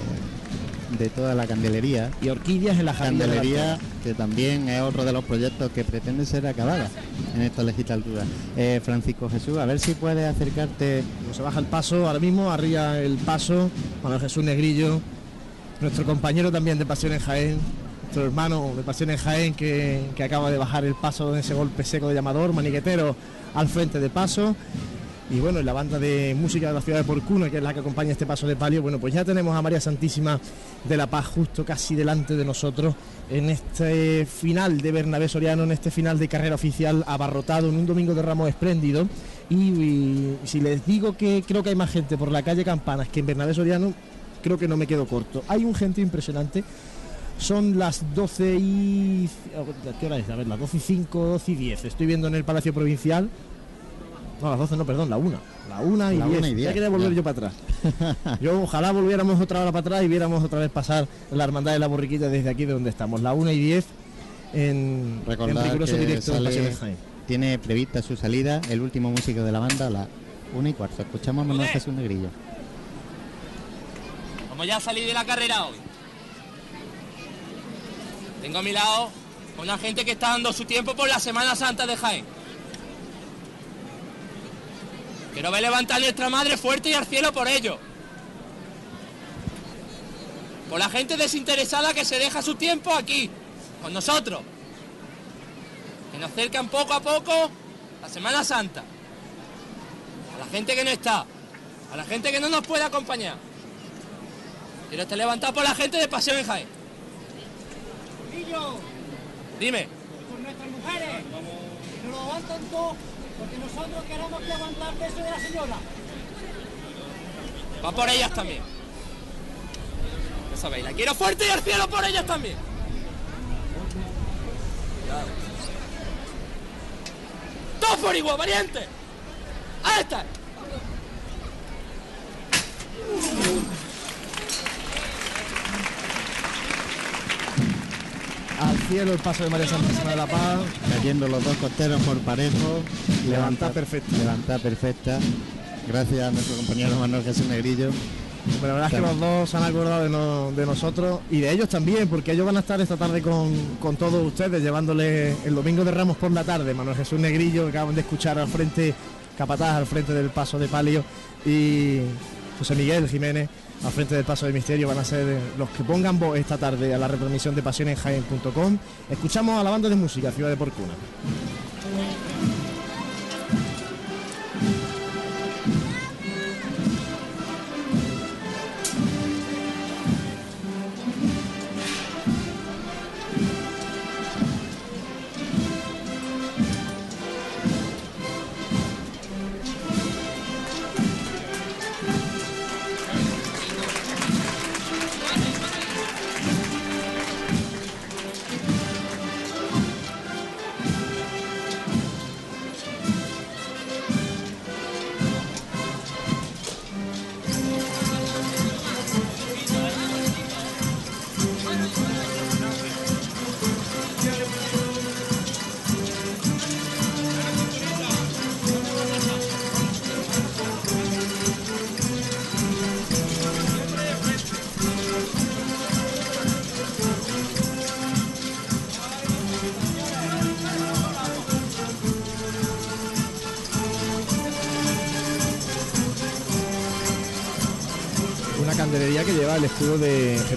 de toda la candelería. Y horquillas en la Candelería, que también es otro de los proyectos que pretende ser acabada en esta legislatura. Eh, Francisco Jesús, a ver si puedes acercarte. Pues se baja el paso, ahora mismo arriba el paso, Manuel Jesús Negrillo, nuestro compañero también de Pasión en Jaén, nuestro hermano de Pasión en Jaén que, que acaba de bajar el paso en ese golpe seco de llamador, maniquetero al frente de paso. Y bueno, y la banda de música de la ciudad de Porcuna, que es la que acompaña este paso de palio, bueno, pues ya tenemos a María Santísima de la Paz justo casi delante de nosotros en este final de Bernabé Soriano, en este final de carrera oficial abarrotado en un domingo de ramos espléndido. Y, y si les digo que creo que hay más gente por la calle Campanas que en Bernabé Soriano, creo que no me quedo corto. Hay un gente impresionante. Son las 12 y... ¿Qué hora es? A ver, las 12 y 5, 12 y 10. Estoy viendo en el Palacio Provincial. No, las 12 no, perdón, la 1. La 1 y La 10. una y Ya diez, quería volver ya. yo para atrás. Yo ojalá volviéramos otra hora para atrás y viéramos otra vez pasar la hermandad de la borriquita desde aquí de donde estamos. La 1 y 10 en, en Recordar riguroso que directo sale- de Jaén. tiene prevista su salida el último músico de la banda a la 1 y cuarto. Escuchamos a Manuel Jesús Negrillo. Como ya salí de la carrera hoy. Tengo a mi lado una gente que está dando su tiempo por la Semana Santa de Jaén. Quiero ver levantar a nuestra madre fuerte y al cielo por ello. Por la gente desinteresada que se deja su tiempo aquí, con nosotros. Que nos acercan poco a poco la Semana Santa. A la gente que no está. A la gente que no nos puede acompañar. Quiero estar levantado por la gente de Pasión en Jaén. Dime. con nuestras mujeres, que nos lo aguantan todo, porque nosotros queremos que aguantar peso de la señora. Va por ellas también. Ya sabéis, la quiero fuerte y al cielo por ellas también. Cuidado. ¡Todos por igual, valiente! ¡Ahí está! Al cielo el paso de María Santísima de la Paz. Cayendo los dos costeros por parejo. Levanta perfecta. Levanta perfecta. Gracias a nuestro compañero Manuel Jesús Negrillo. Pero la verdad es que los dos se han acordado de, no- de nosotros y de ellos también, porque ellos van a estar esta tarde con, con todos ustedes, llevándole el domingo de Ramos por la tarde. Manuel Jesús Negrillo, que acaban de escuchar al frente, Capataz al frente del paso de palio, y José Miguel Jiménez al frente del paso de misterio van a ser los que pongan voz esta tarde a la retransmisión de Pasión en Jaén.com. Escuchamos a la banda de música Ciudad de Porcuna.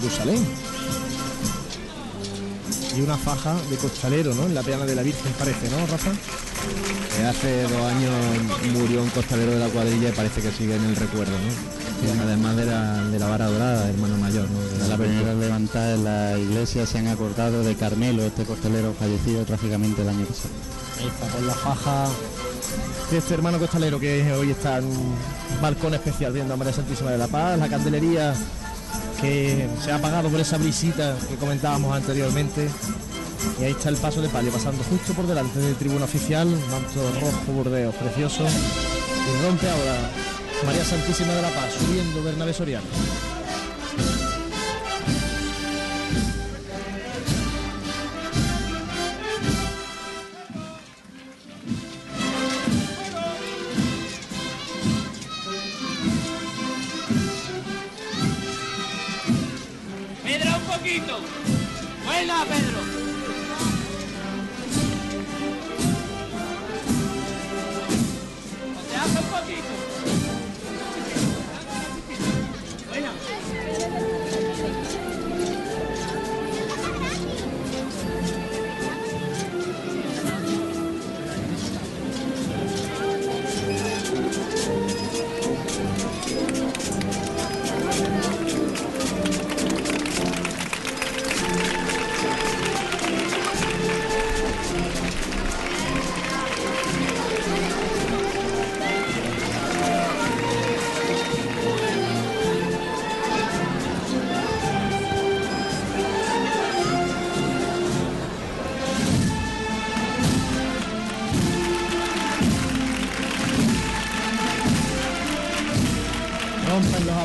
Jerusalén. Y una faja de costalero, ¿no? En la peana de la Virgen parece, ¿no, Rafa? Eh, hace dos años murió un costalero de la cuadrilla y parece que sigue en el recuerdo, ¿no? Además de la, de la vara dorada, hermano mayor, ¿no? De La la primera levantada en la iglesia se han acordado de Carmelo, este costelero fallecido trágicamente el año pasado. Ahí está, con la faja de este hermano costalero que hoy está en un balcón especial viendo a María Santísima de la Paz, la candelería que se ha apagado por esa brisita que comentábamos anteriormente. Y ahí está el paso de palio pasando justo por delante del tribuna oficial, manto rojo burdeos precioso. Y rompe ahora María Santísima de la Paz subiendo Bernabé Soriano.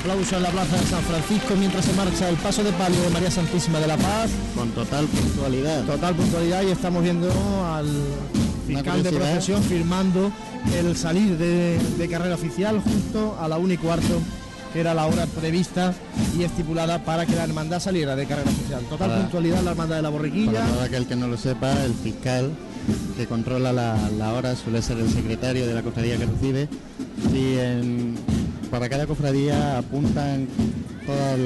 Aplausos en la plaza de San Francisco mientras se marcha el paso de palio de María Santísima de la Paz. Con total puntualidad. Total puntualidad y estamos viendo al fiscal de procesión firmando el salir de, de carrera oficial justo a la 1 y cuarto, que era la hora prevista y estipulada para que la hermandad saliera de carrera oficial. Total Para- puntualidad la hermandad de la borriquilla. Para todo aquel que no lo sepa, el fiscal que controla la, la hora suele ser el secretario de la cofradía que recibe y en- para cada cofradía apuntan todos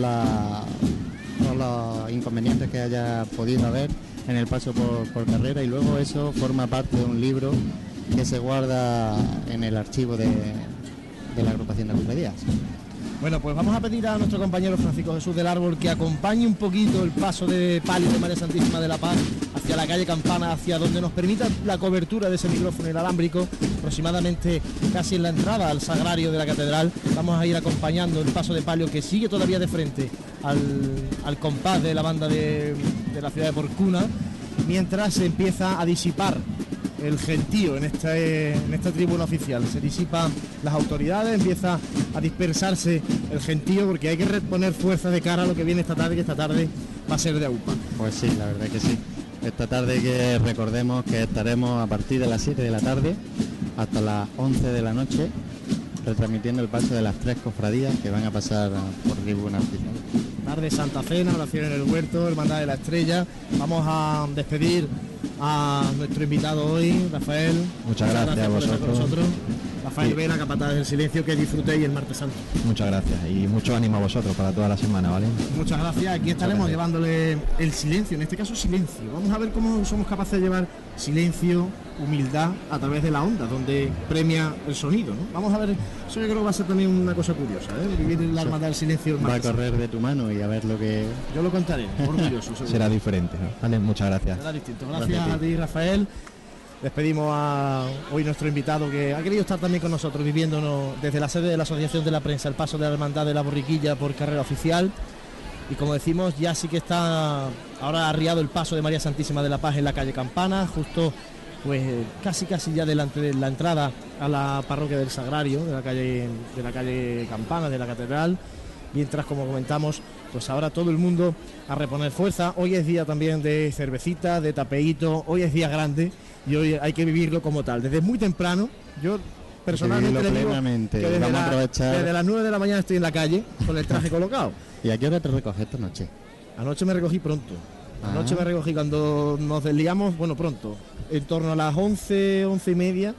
los inconvenientes que haya podido haber en el paso por, por carrera y luego eso forma parte de un libro que se guarda en el archivo de la agrupación de cofradías. Bueno, pues vamos a pedir a nuestro compañero Francisco Jesús del Árbol que acompañe un poquito el paso de palio de María Santísima de la Paz hacia la calle Campana, hacia donde nos permita la cobertura de ese micrófono inalámbrico, aproximadamente casi en la entrada al sagrario de la catedral. Vamos a ir acompañando el paso de palio que sigue todavía de frente al, compás de la banda de, de la ciudad de Porcuna, mientras se empieza a disipar el gentío en esta, en esta tribuna oficial. Se disipan las autoridades, empieza a dispersarse el gentío porque hay que reponer fuerza de cara a lo que viene esta tarde, que esta tarde va a ser de AUPA. Pues sí, la verdad que sí. Esta tarde que recordemos que estaremos a partir de las 7 de la tarde hasta las 11 de la noche retransmitiendo el paso de las tres cofradías que van a pasar por tribuna oficial. Tarde Santa Cena, oración en el huerto, Hermandad de la Estrella. Vamos a despedir a nuestro invitado hoy, Rafael. Muchas gracias a por estar con vosotros. nosotros. Rafael Sí. Vera, capataz del silencio, que disfrutéis el martes santo. Muchas gracias y mucho ánimo a vosotros para toda la semana, ¿vale? Muchas gracias. Aquí estaremos gracias. llevándole el silencio, en este caso silencio. Vamos a ver cómo somos capaces de llevar silencio, humildad a través de la onda, donde premia el sonido. ¿no? Vamos a ver, eso yo creo que va a ser también una cosa curiosa, ¿eh? vivir la hermandad del silencio. el Va a correr de tu mano y a ver lo que... Yo lo contaré, orgulloso. seguro. Será diferente, ¿no? Vale, muchas gracias. Será distinto. Gracias a ti, Rafael. Despedimos a hoy nuestro invitado que ha querido estar también con nosotros, viviéndonos desde la sede de la Asociación de la Prensa, el paso de la Hermandad de la Borriquilla por carrera oficial. Y como decimos, ya sí que está ahora arriado el paso de María Santísima de la Paz en la calle Campana, justo pues casi casi ya delante de la entrada a la parroquia del Sagrario, de la calle, de la calle Campana, de la catedral. Mientras, como comentamos, pues ahora todo el mundo a reponer fuerza. Hoy es día también de cervecita, de tapeíto, hoy es día grande y hoy hay que vivirlo como tal. Desde muy temprano, yo personalmente le digo plenamente. que desde, Vamos a la- aprovechar. desde las 9 de la mañana estoy en la calle con el traje colocado. ¿Y a qué hora te recoges esta noche? Anoche me recogí pronto. Anoche Ah. me recogí cuando nos desliamos, bueno, pronto, en torno a las 11, 11 y media,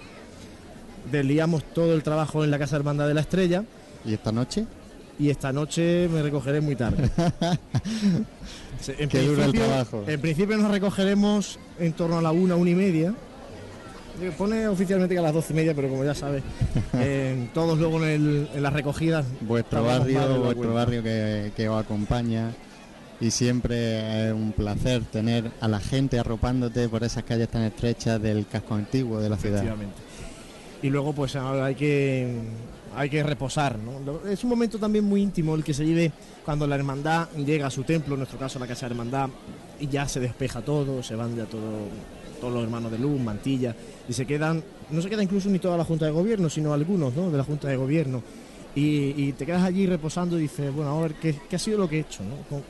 desliamos todo el trabajo en la Casa Hermandad de la Estrella. ¿Y esta noche? Y esta noche me recogeré muy tarde. En Qué duro el trabajo. En principio nos recogeremos en torno a la una, una y media. Eh, Pone oficialmente que a las doce y media, pero como ya sabes, eh, todos luego en, el- en las recogidas. Vuestro barrio, vuestro barrio que, que os acompaña y siempre es un placer tener a la gente arropándote por esas calles tan estrechas del casco antiguo de la ciudad. Y luego pues ahora hay que hay que reposar, ¿no? Es un momento también muy íntimo el que se vive cuando la hermandad llega a su templo, en nuestro caso la casa de hermandad, y ya se despeja todo, se van ya todo, todos los hermanos de luz, mantilla, y se quedan, no se queda incluso ni toda la Junta de Gobierno, sino algunos, ¿no? De la Junta de Gobierno. Y, y te quedas allí reposando y dices, bueno, a ver, ¿qué, qué ha sido lo que he hecho? ¿no?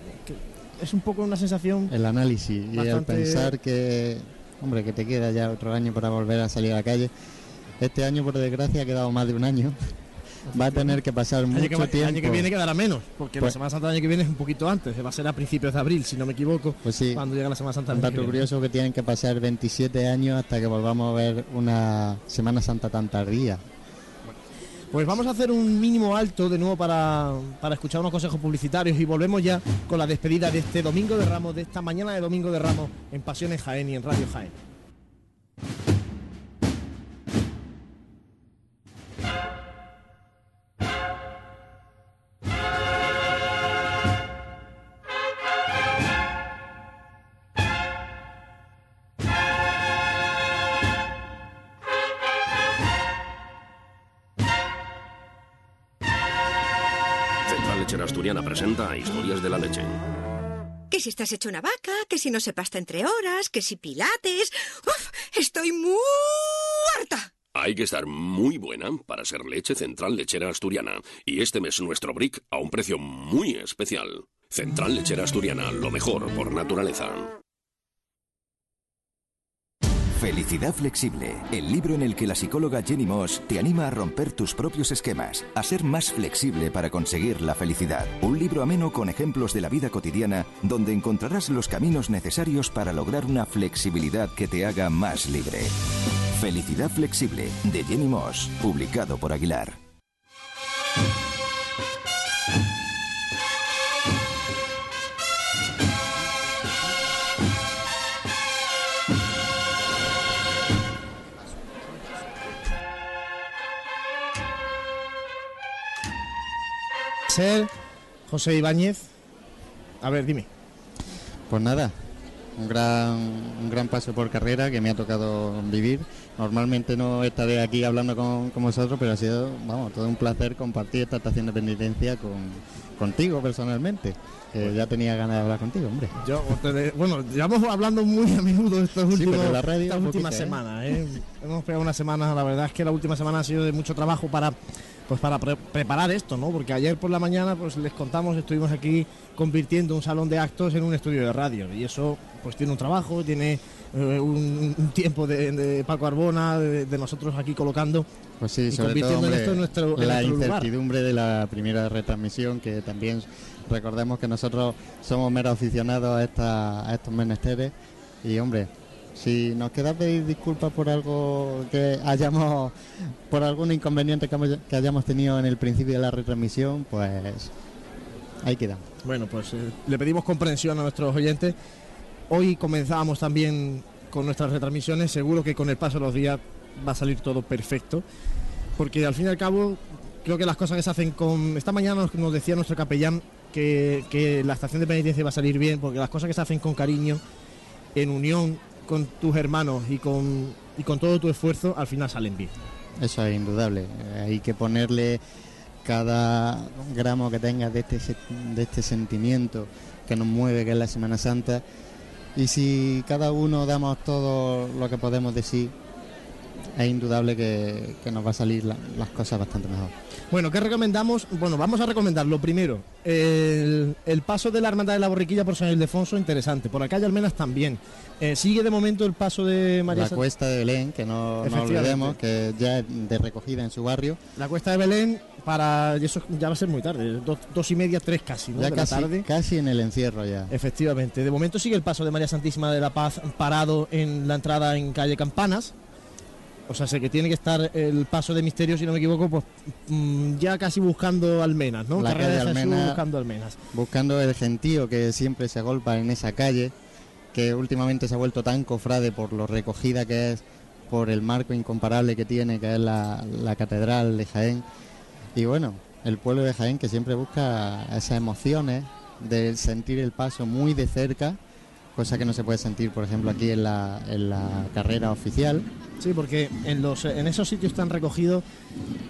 Es un poco una sensación El análisis y el Bastante- pensar que, hombre, que te queda ya otro año para volver a salir a la calle. Este año, por desgracia, ha quedado más de un año. Va a tener que pasar año, mucho que, va- el tiempo. año que viene quedará menos, porque la Pues- Semana Santa del año que viene es un poquito antes, va a ser a principios de abril, si no me equivoco, Pues sí. cuando llega la Semana Santa Un dato curioso que tienen que pasar 27 años hasta que volvamos a ver una Semana Santa tan tardía. Pues vamos a hacer un mínimo alto de nuevo para, para escuchar unos consejos publicitarios y volvemos ya con la despedida de este Domingo de Ramos, de esta mañana de Domingo de Ramos en Pasiones Jaén y en Radio Jaén. Que si estás hecho una vaca, que si no se pasta entre horas, que si pilates. ¡Uf! Estoy muy harta. Hay que estar muy buena para ser leche Central Lechera Asturiana. Y este mes nuestro brick a un precio muy especial. Central Lechera Asturiana, lo mejor por naturaleza. Felicidad Flexible, el libro en el que la psicóloga Jenny Moss te anima a romper tus propios esquemas, a ser más flexible para conseguir la felicidad. Un libro ameno con ejemplos de la vida cotidiana donde encontrarás los caminos necesarios para lograr una flexibilidad que te haga más libre. Felicidad Flexible, de Jenny Moss, publicado por Aguilar. Ser. José Ibáñez. A ver, dime. Pues nada, un gran, un gran paso por carrera que me ha tocado vivir. Normalmente no estaré aquí hablando con, con vosotros, pero ha sido, vamos, todo un placer compartir esta estación de penitencia con, contigo personalmente. Ya tenía ganas de hablar contigo, hombre. Yo, bueno, llevamos hablando muy a menudo estos últimos, la radio estas últimas ¿eh? semanas. ¿eh? Hemos pegado una semana, la verdad es que la última semana ha sido de mucho trabajo para pues para pre- preparar esto, ¿no? Porque ayer por la mañana, pues les contamos, estuvimos aquí convirtiendo un salón de actos en un estudio de radio. Y eso, pues tiene un trabajo, tiene eh, un, un tiempo de, de Paco Arbona, de, de nosotros aquí colocando. Pues sí, y sobre todo convirtiendo esto en nuestro, en la nuestro lugar. incertidumbre de la primera retransmisión, que también recordemos que nosotros somos meros aficionados a, esta, a estos menesteres y hombre, si nos queda pedir disculpas por algo que hayamos, por algún inconveniente que, hayamos tenido en el principio de la retransmisión, pues ahí queda. Bueno, pues eh, le pedimos comprensión a nuestros oyentes. Hoy comenzamos también con nuestras retransmisiones. Seguro que con el paso de los días va a salir todo perfecto. Porque al fin y al cabo, creo que las cosas que se hacen con... Esta mañana nos, decía nuestro capellán que la estación de penitencia va a salir bien, porque las cosas que se hacen con cariño, en unión con tus hermanos y con, y con todo tu esfuerzo, al final salen bien. Eso es indudable. Hay que ponerle cada gramo que tenga de este, de este sentimiento que nos mueve, que es la Semana Santa. Y si cada uno damos todo lo que podemos decir, es indudable que, que nos va a salir la- las cosas bastante mejor. Bueno, ¿qué recomendamos? Bueno, vamos a recomendar lo primero, el, el paso de la Hermandad de la Borriquilla por San Ildefonso, interesante. Por la calle Almenas también. Eh, sigue de momento el paso de María La cuesta de Belén, que no, no olvidemos, que ya es de recogida en su barrio. La cuesta de Belén para. eso ya va a ser muy tarde, dos, dos y media, tres casi, ¿no? Ya de casi, la tarde. casi en el encierro ya. Efectivamente. De momento sigue el paso de María Santísima de la Paz parado en la entrada en calle Campanas. O sea, sé que tiene que estar el paso de Misterio, si no me equivoco, pues mm, ya casi buscando Almenas, ¿no? La Carrera calle de Jesús buscando Almenas. buscando el gentío que siempre se agolpa en esa calle, que últimamente se ha vuelto tan cofrade por lo recogida que es, por el marco incomparable que tiene, que es la, la catedral de Jaén. Y bueno, el pueblo de Jaén que siempre busca esas emociones de sentir el paso muy de cerca, cosa que no se puede sentir, por ejemplo, aquí en la, en la carrera oficial. Sí, porque en, los, en esos sitios tan recogidos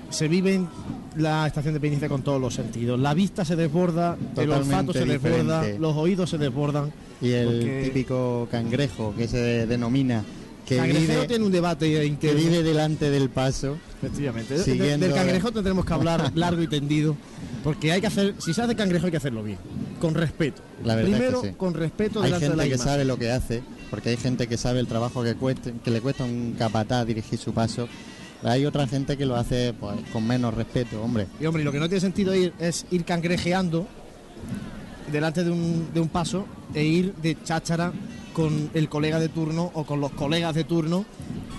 se vive la estación de penitencia con todos los sentidos. La vista se desborda, el olfato se desborda, los oídos se desbordan. Y el porque típico cangrejo que se denomina, que vive, tiene un debate que vive delante del paso. Efectivamente. Siguiendo- del cangrejo tendremos que hablar largo y tendido, porque hay que hacer, si se hace cangrejo hay que hacerlo bien, con respeto. La verdad es que Primero, sí. con respeto Hay delante de la gente que imagen. sabe lo que hace, porque hay gente que sabe el trabajo que, cueste- que le cuesta a un capataz dirigir su paso. Hay otra gente que lo hace pues, con menos respeto, hombre. Y hombre, y lo que no tiene sentido ir es ir cangrejeando delante de un, de un paso e ir de cháchara con el colega de turno o con los colegas de turno.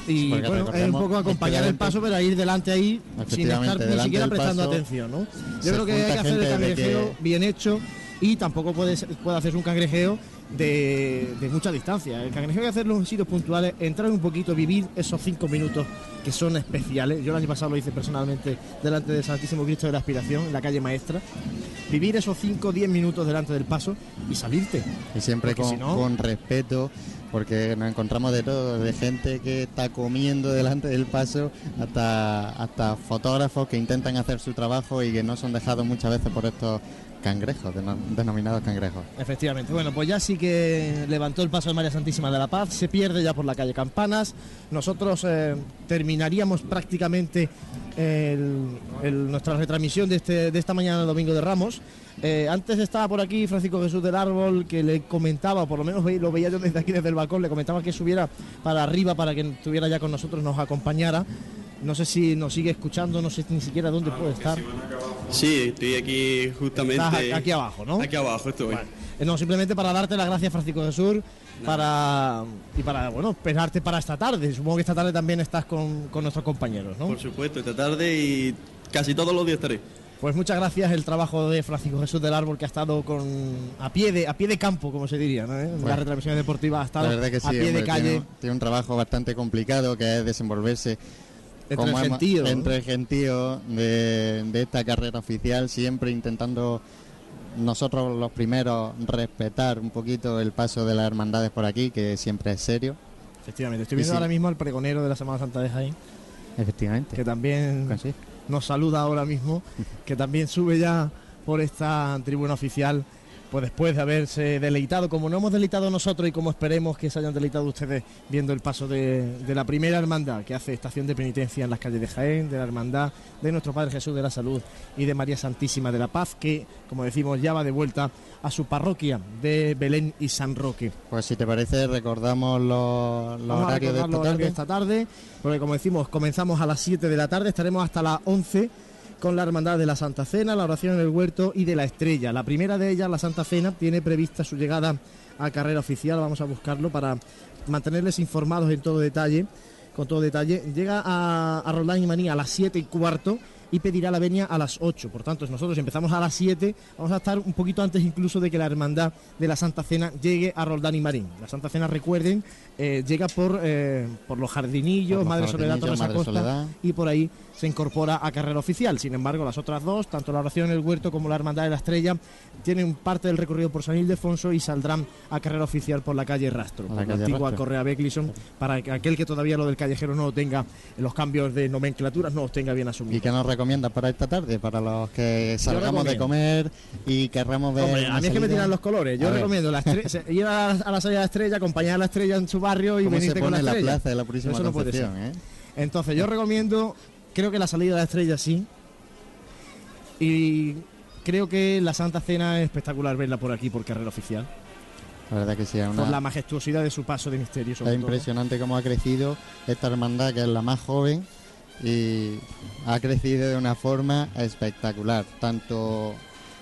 Y Porque bueno, es un poco acompañar el paso pero ir delante ahí sin estar ni siquiera prestando paso atención, Yo creo que hay que hacer el cangrejeo que- bien hecho y tampoco puede, puede hacerse un cangrejeo de, de mucha distancia. El cangrejeo hay que hacerlo en sitios puntuales, entrar un poquito, vivir esos cinco minutos que son especiales. Yo el año pasado lo hice personalmente delante del Santísimo Cristo de la Aspiración, en la calle Maestra. Vivir esos 5 o 10 minutos delante del paso y salirte. Y siempre con, si no- con respeto, porque nos encontramos de todo, de gente que está comiendo delante del paso, hasta, hasta fotógrafos que intentan hacer su trabajo y que no son dejados muchas veces por estos cangrejos, deno- denominados cangrejos. Efectivamente. Bueno, pues ya sí que levantó el paso de María Santísima de la Paz, se pierde ya por la calle Campanas. Nosotros eh, terminaríamos prácticamente nuestra retransmisión de, este, de esta mañana del Domingo de Ramos. Eh, antes estaba por aquí Francisco Jesús del Árbol que le comentaba, por lo menos lo veía yo desde aquí, desde el balcón, le comentaba que subiera para arriba para que estuviera ya con nosotros, nos acompañara. No sé si nos sigue escuchando, no sé ni siquiera dónde puede estar. Sí, estoy aquí justamente. Estás aquí abajo, ¿no? Aquí abajo estoy. Eh, No, simplemente para darte las gracias, Francisco de Sur, para y para, bueno, esperarte para esta tarde. Supongo que esta tarde también estás con, con nuestros compañeros, ¿no? Por supuesto, esta tarde y casi todos los días estaré. Pues muchas gracias el trabajo de Francisco Jesús del Árbol que ha estado con a pie de a pie de campo, como se diría, ¿no? En Bueno, las retransmisiones deportivas ha estado La verdad que sí, a pie hombre, de calle. Tiene, tiene un trabajo bastante complicado que es desenvolverse Entre como el hemos- gentío, entre el gentío de, de esta carrera oficial, siempre intentando nosotros los primeros respetar un poquito el paso de las hermandades por aquí, que siempre es serio. Efectivamente, estoy viendo sí. ahora mismo al pregonero de la Semana Santa de Jaén, Efectivamente. que también nos saluda ahora mismo, que también sube ya por esta tribuna oficial, pues después de haberse deleitado, como no hemos deleitado nosotros y como esperemos que se hayan deleitado ustedes viendo el paso de, de la primera hermandad que hace estación de penitencia en las calles de Jaén, de la hermandad de nuestro Padre Jesús de la Salud y de María Santísima de la Paz, que como decimos ya va de vuelta a su parroquia de Belén y San Roque. Pues si te parece, recordamos los, horarios de esta los tarde. de esta tarde, porque como decimos, comenzamos a las 7 de la tarde, estaremos hasta las 11 con la Hermandad de la Santa Cena, la oración en el huerto y de la Estrella. La primera de ellas, la Santa Cena, tiene prevista su llegada a carrera oficial, vamos a buscarlo para mantenerles informados en todo detalle, con todo detalle. Llega a, a Roldán y Maní a las 7 y cuarto y pedirá la venia a las 8. Por tanto, nosotros empezamos a las 7, vamos a estar un poquito antes incluso de que la hermandad de la Santa Cena llegue a Roldán y Marín. La Santa Cena, recuerden, eh, llega por, eh, por los jardinillos, Por los Madre Soledad, Torres Madre Acosta, Soledad. y por ahí se incorpora a carrera oficial. Sin embargo, las otras dos, tanto la oración en el huerto como la hermandad de la estrella, tienen parte del recorrido por San Ildefonso y saldrán a carrera oficial por la calle Rastro, La calle antigua Rastro. Correa Becklison, para que aquel que todavía lo del callejero no lo tenga, los cambios de nomenclaturas no los tenga bien asumidos. ¿Y qué nos recomiendas para esta tarde? Para los que salgamos de comer y querramos ver. Hombre, a mí es que me tiran los colores. Yo A recomiendo la ir a la, a la salida de la estrella, acompañar a la estrella en su barrio y ¿Cómo se venirte con la pone plaza de la Purísima Eso no puede ser. Eh? Entonces, yo recomiendo, creo que la salida de la estrella sí. Y creo que la Santa Cena es espectacular verla por aquí, por carrera oficial. La verdad que sí, es una- Por la majestuosidad de su paso de misterio. sobre Es todo. impresionante cómo ha crecido esta hermandad, que es la más joven, y ha crecido de una forma espectacular, tanto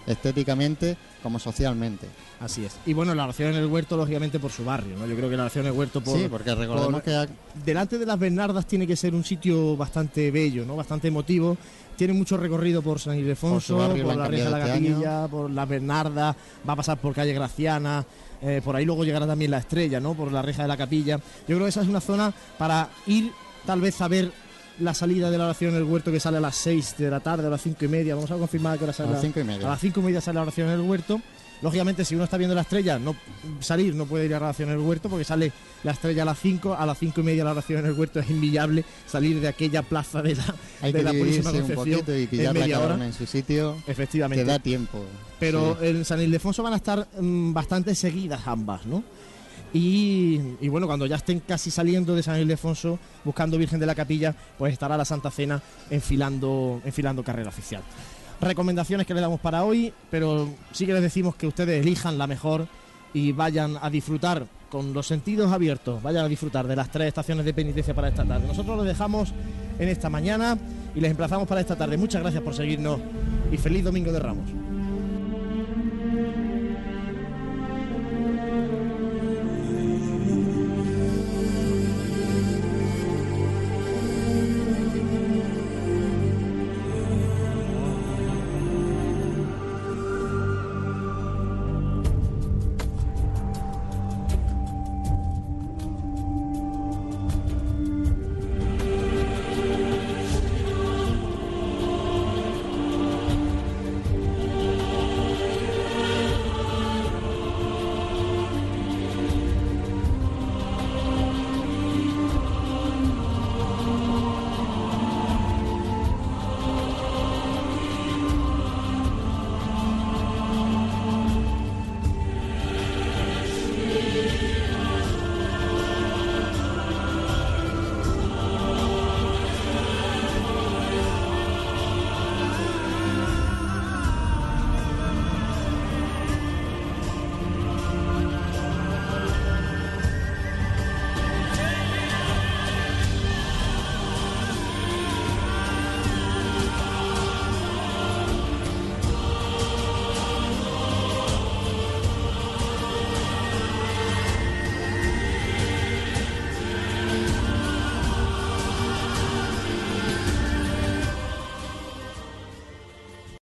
estéticamente como socialmente. Así es. Y bueno, la oración en el huerto, lógicamente, por su barrio, ¿no? Yo creo que la oración en el huerto por. Sí, porque recordemos por- que ha- Delante de las Bernardas tiene que ser un sitio bastante bello, ¿no? Bastante emotivo. Tiene mucho recorrido por San Ildefonso, por, la Reja de la este Capilla, por las Bernardas, va a pasar por calle Graciana, eh, por ahí luego llegará también la estrella, ¿no? Por la Reja de la Capilla. Yo creo que esa es una zona para ir tal vez a ver la salida de la oración en el huerto que sale a las 6 de la tarde, a las 5 y media. Vamos a confirmar que hora sale A las la- cinco y media. A las 5 y media sale la oración en el huerto. Lógicamente, si uno está viendo la estrella, no salir no puede ir a la oración en el huerto porque sale la estrella a las 5, a las 5 y media la oración en el huerto es inviable salir de aquella plaza de la, hay de que la Purísima un Concepción poquito y en pillarla media hora. una en su sitio. Efectivamente. Que da tiempo. Pero Sí. en San Ildefonso van a estar mm, bastante seguidas ambas, ¿no? Y, bueno, cuando ya estén casi saliendo de San Ildefonso, buscando Virgen de la Capilla, pues estará la Santa Cena enfilando, enfilando carrera oficial. Recomendaciones que le damos para hoy, pero sí que les decimos que ustedes elijan la mejor y vayan a disfrutar con los sentidos abiertos, vayan a disfrutar de las tres estaciones de penitencia para esta tarde. Nosotros los dejamos en esta mañana y les emplazamos para esta tarde. Muchas gracias por seguirnos y feliz Domingo de Ramos.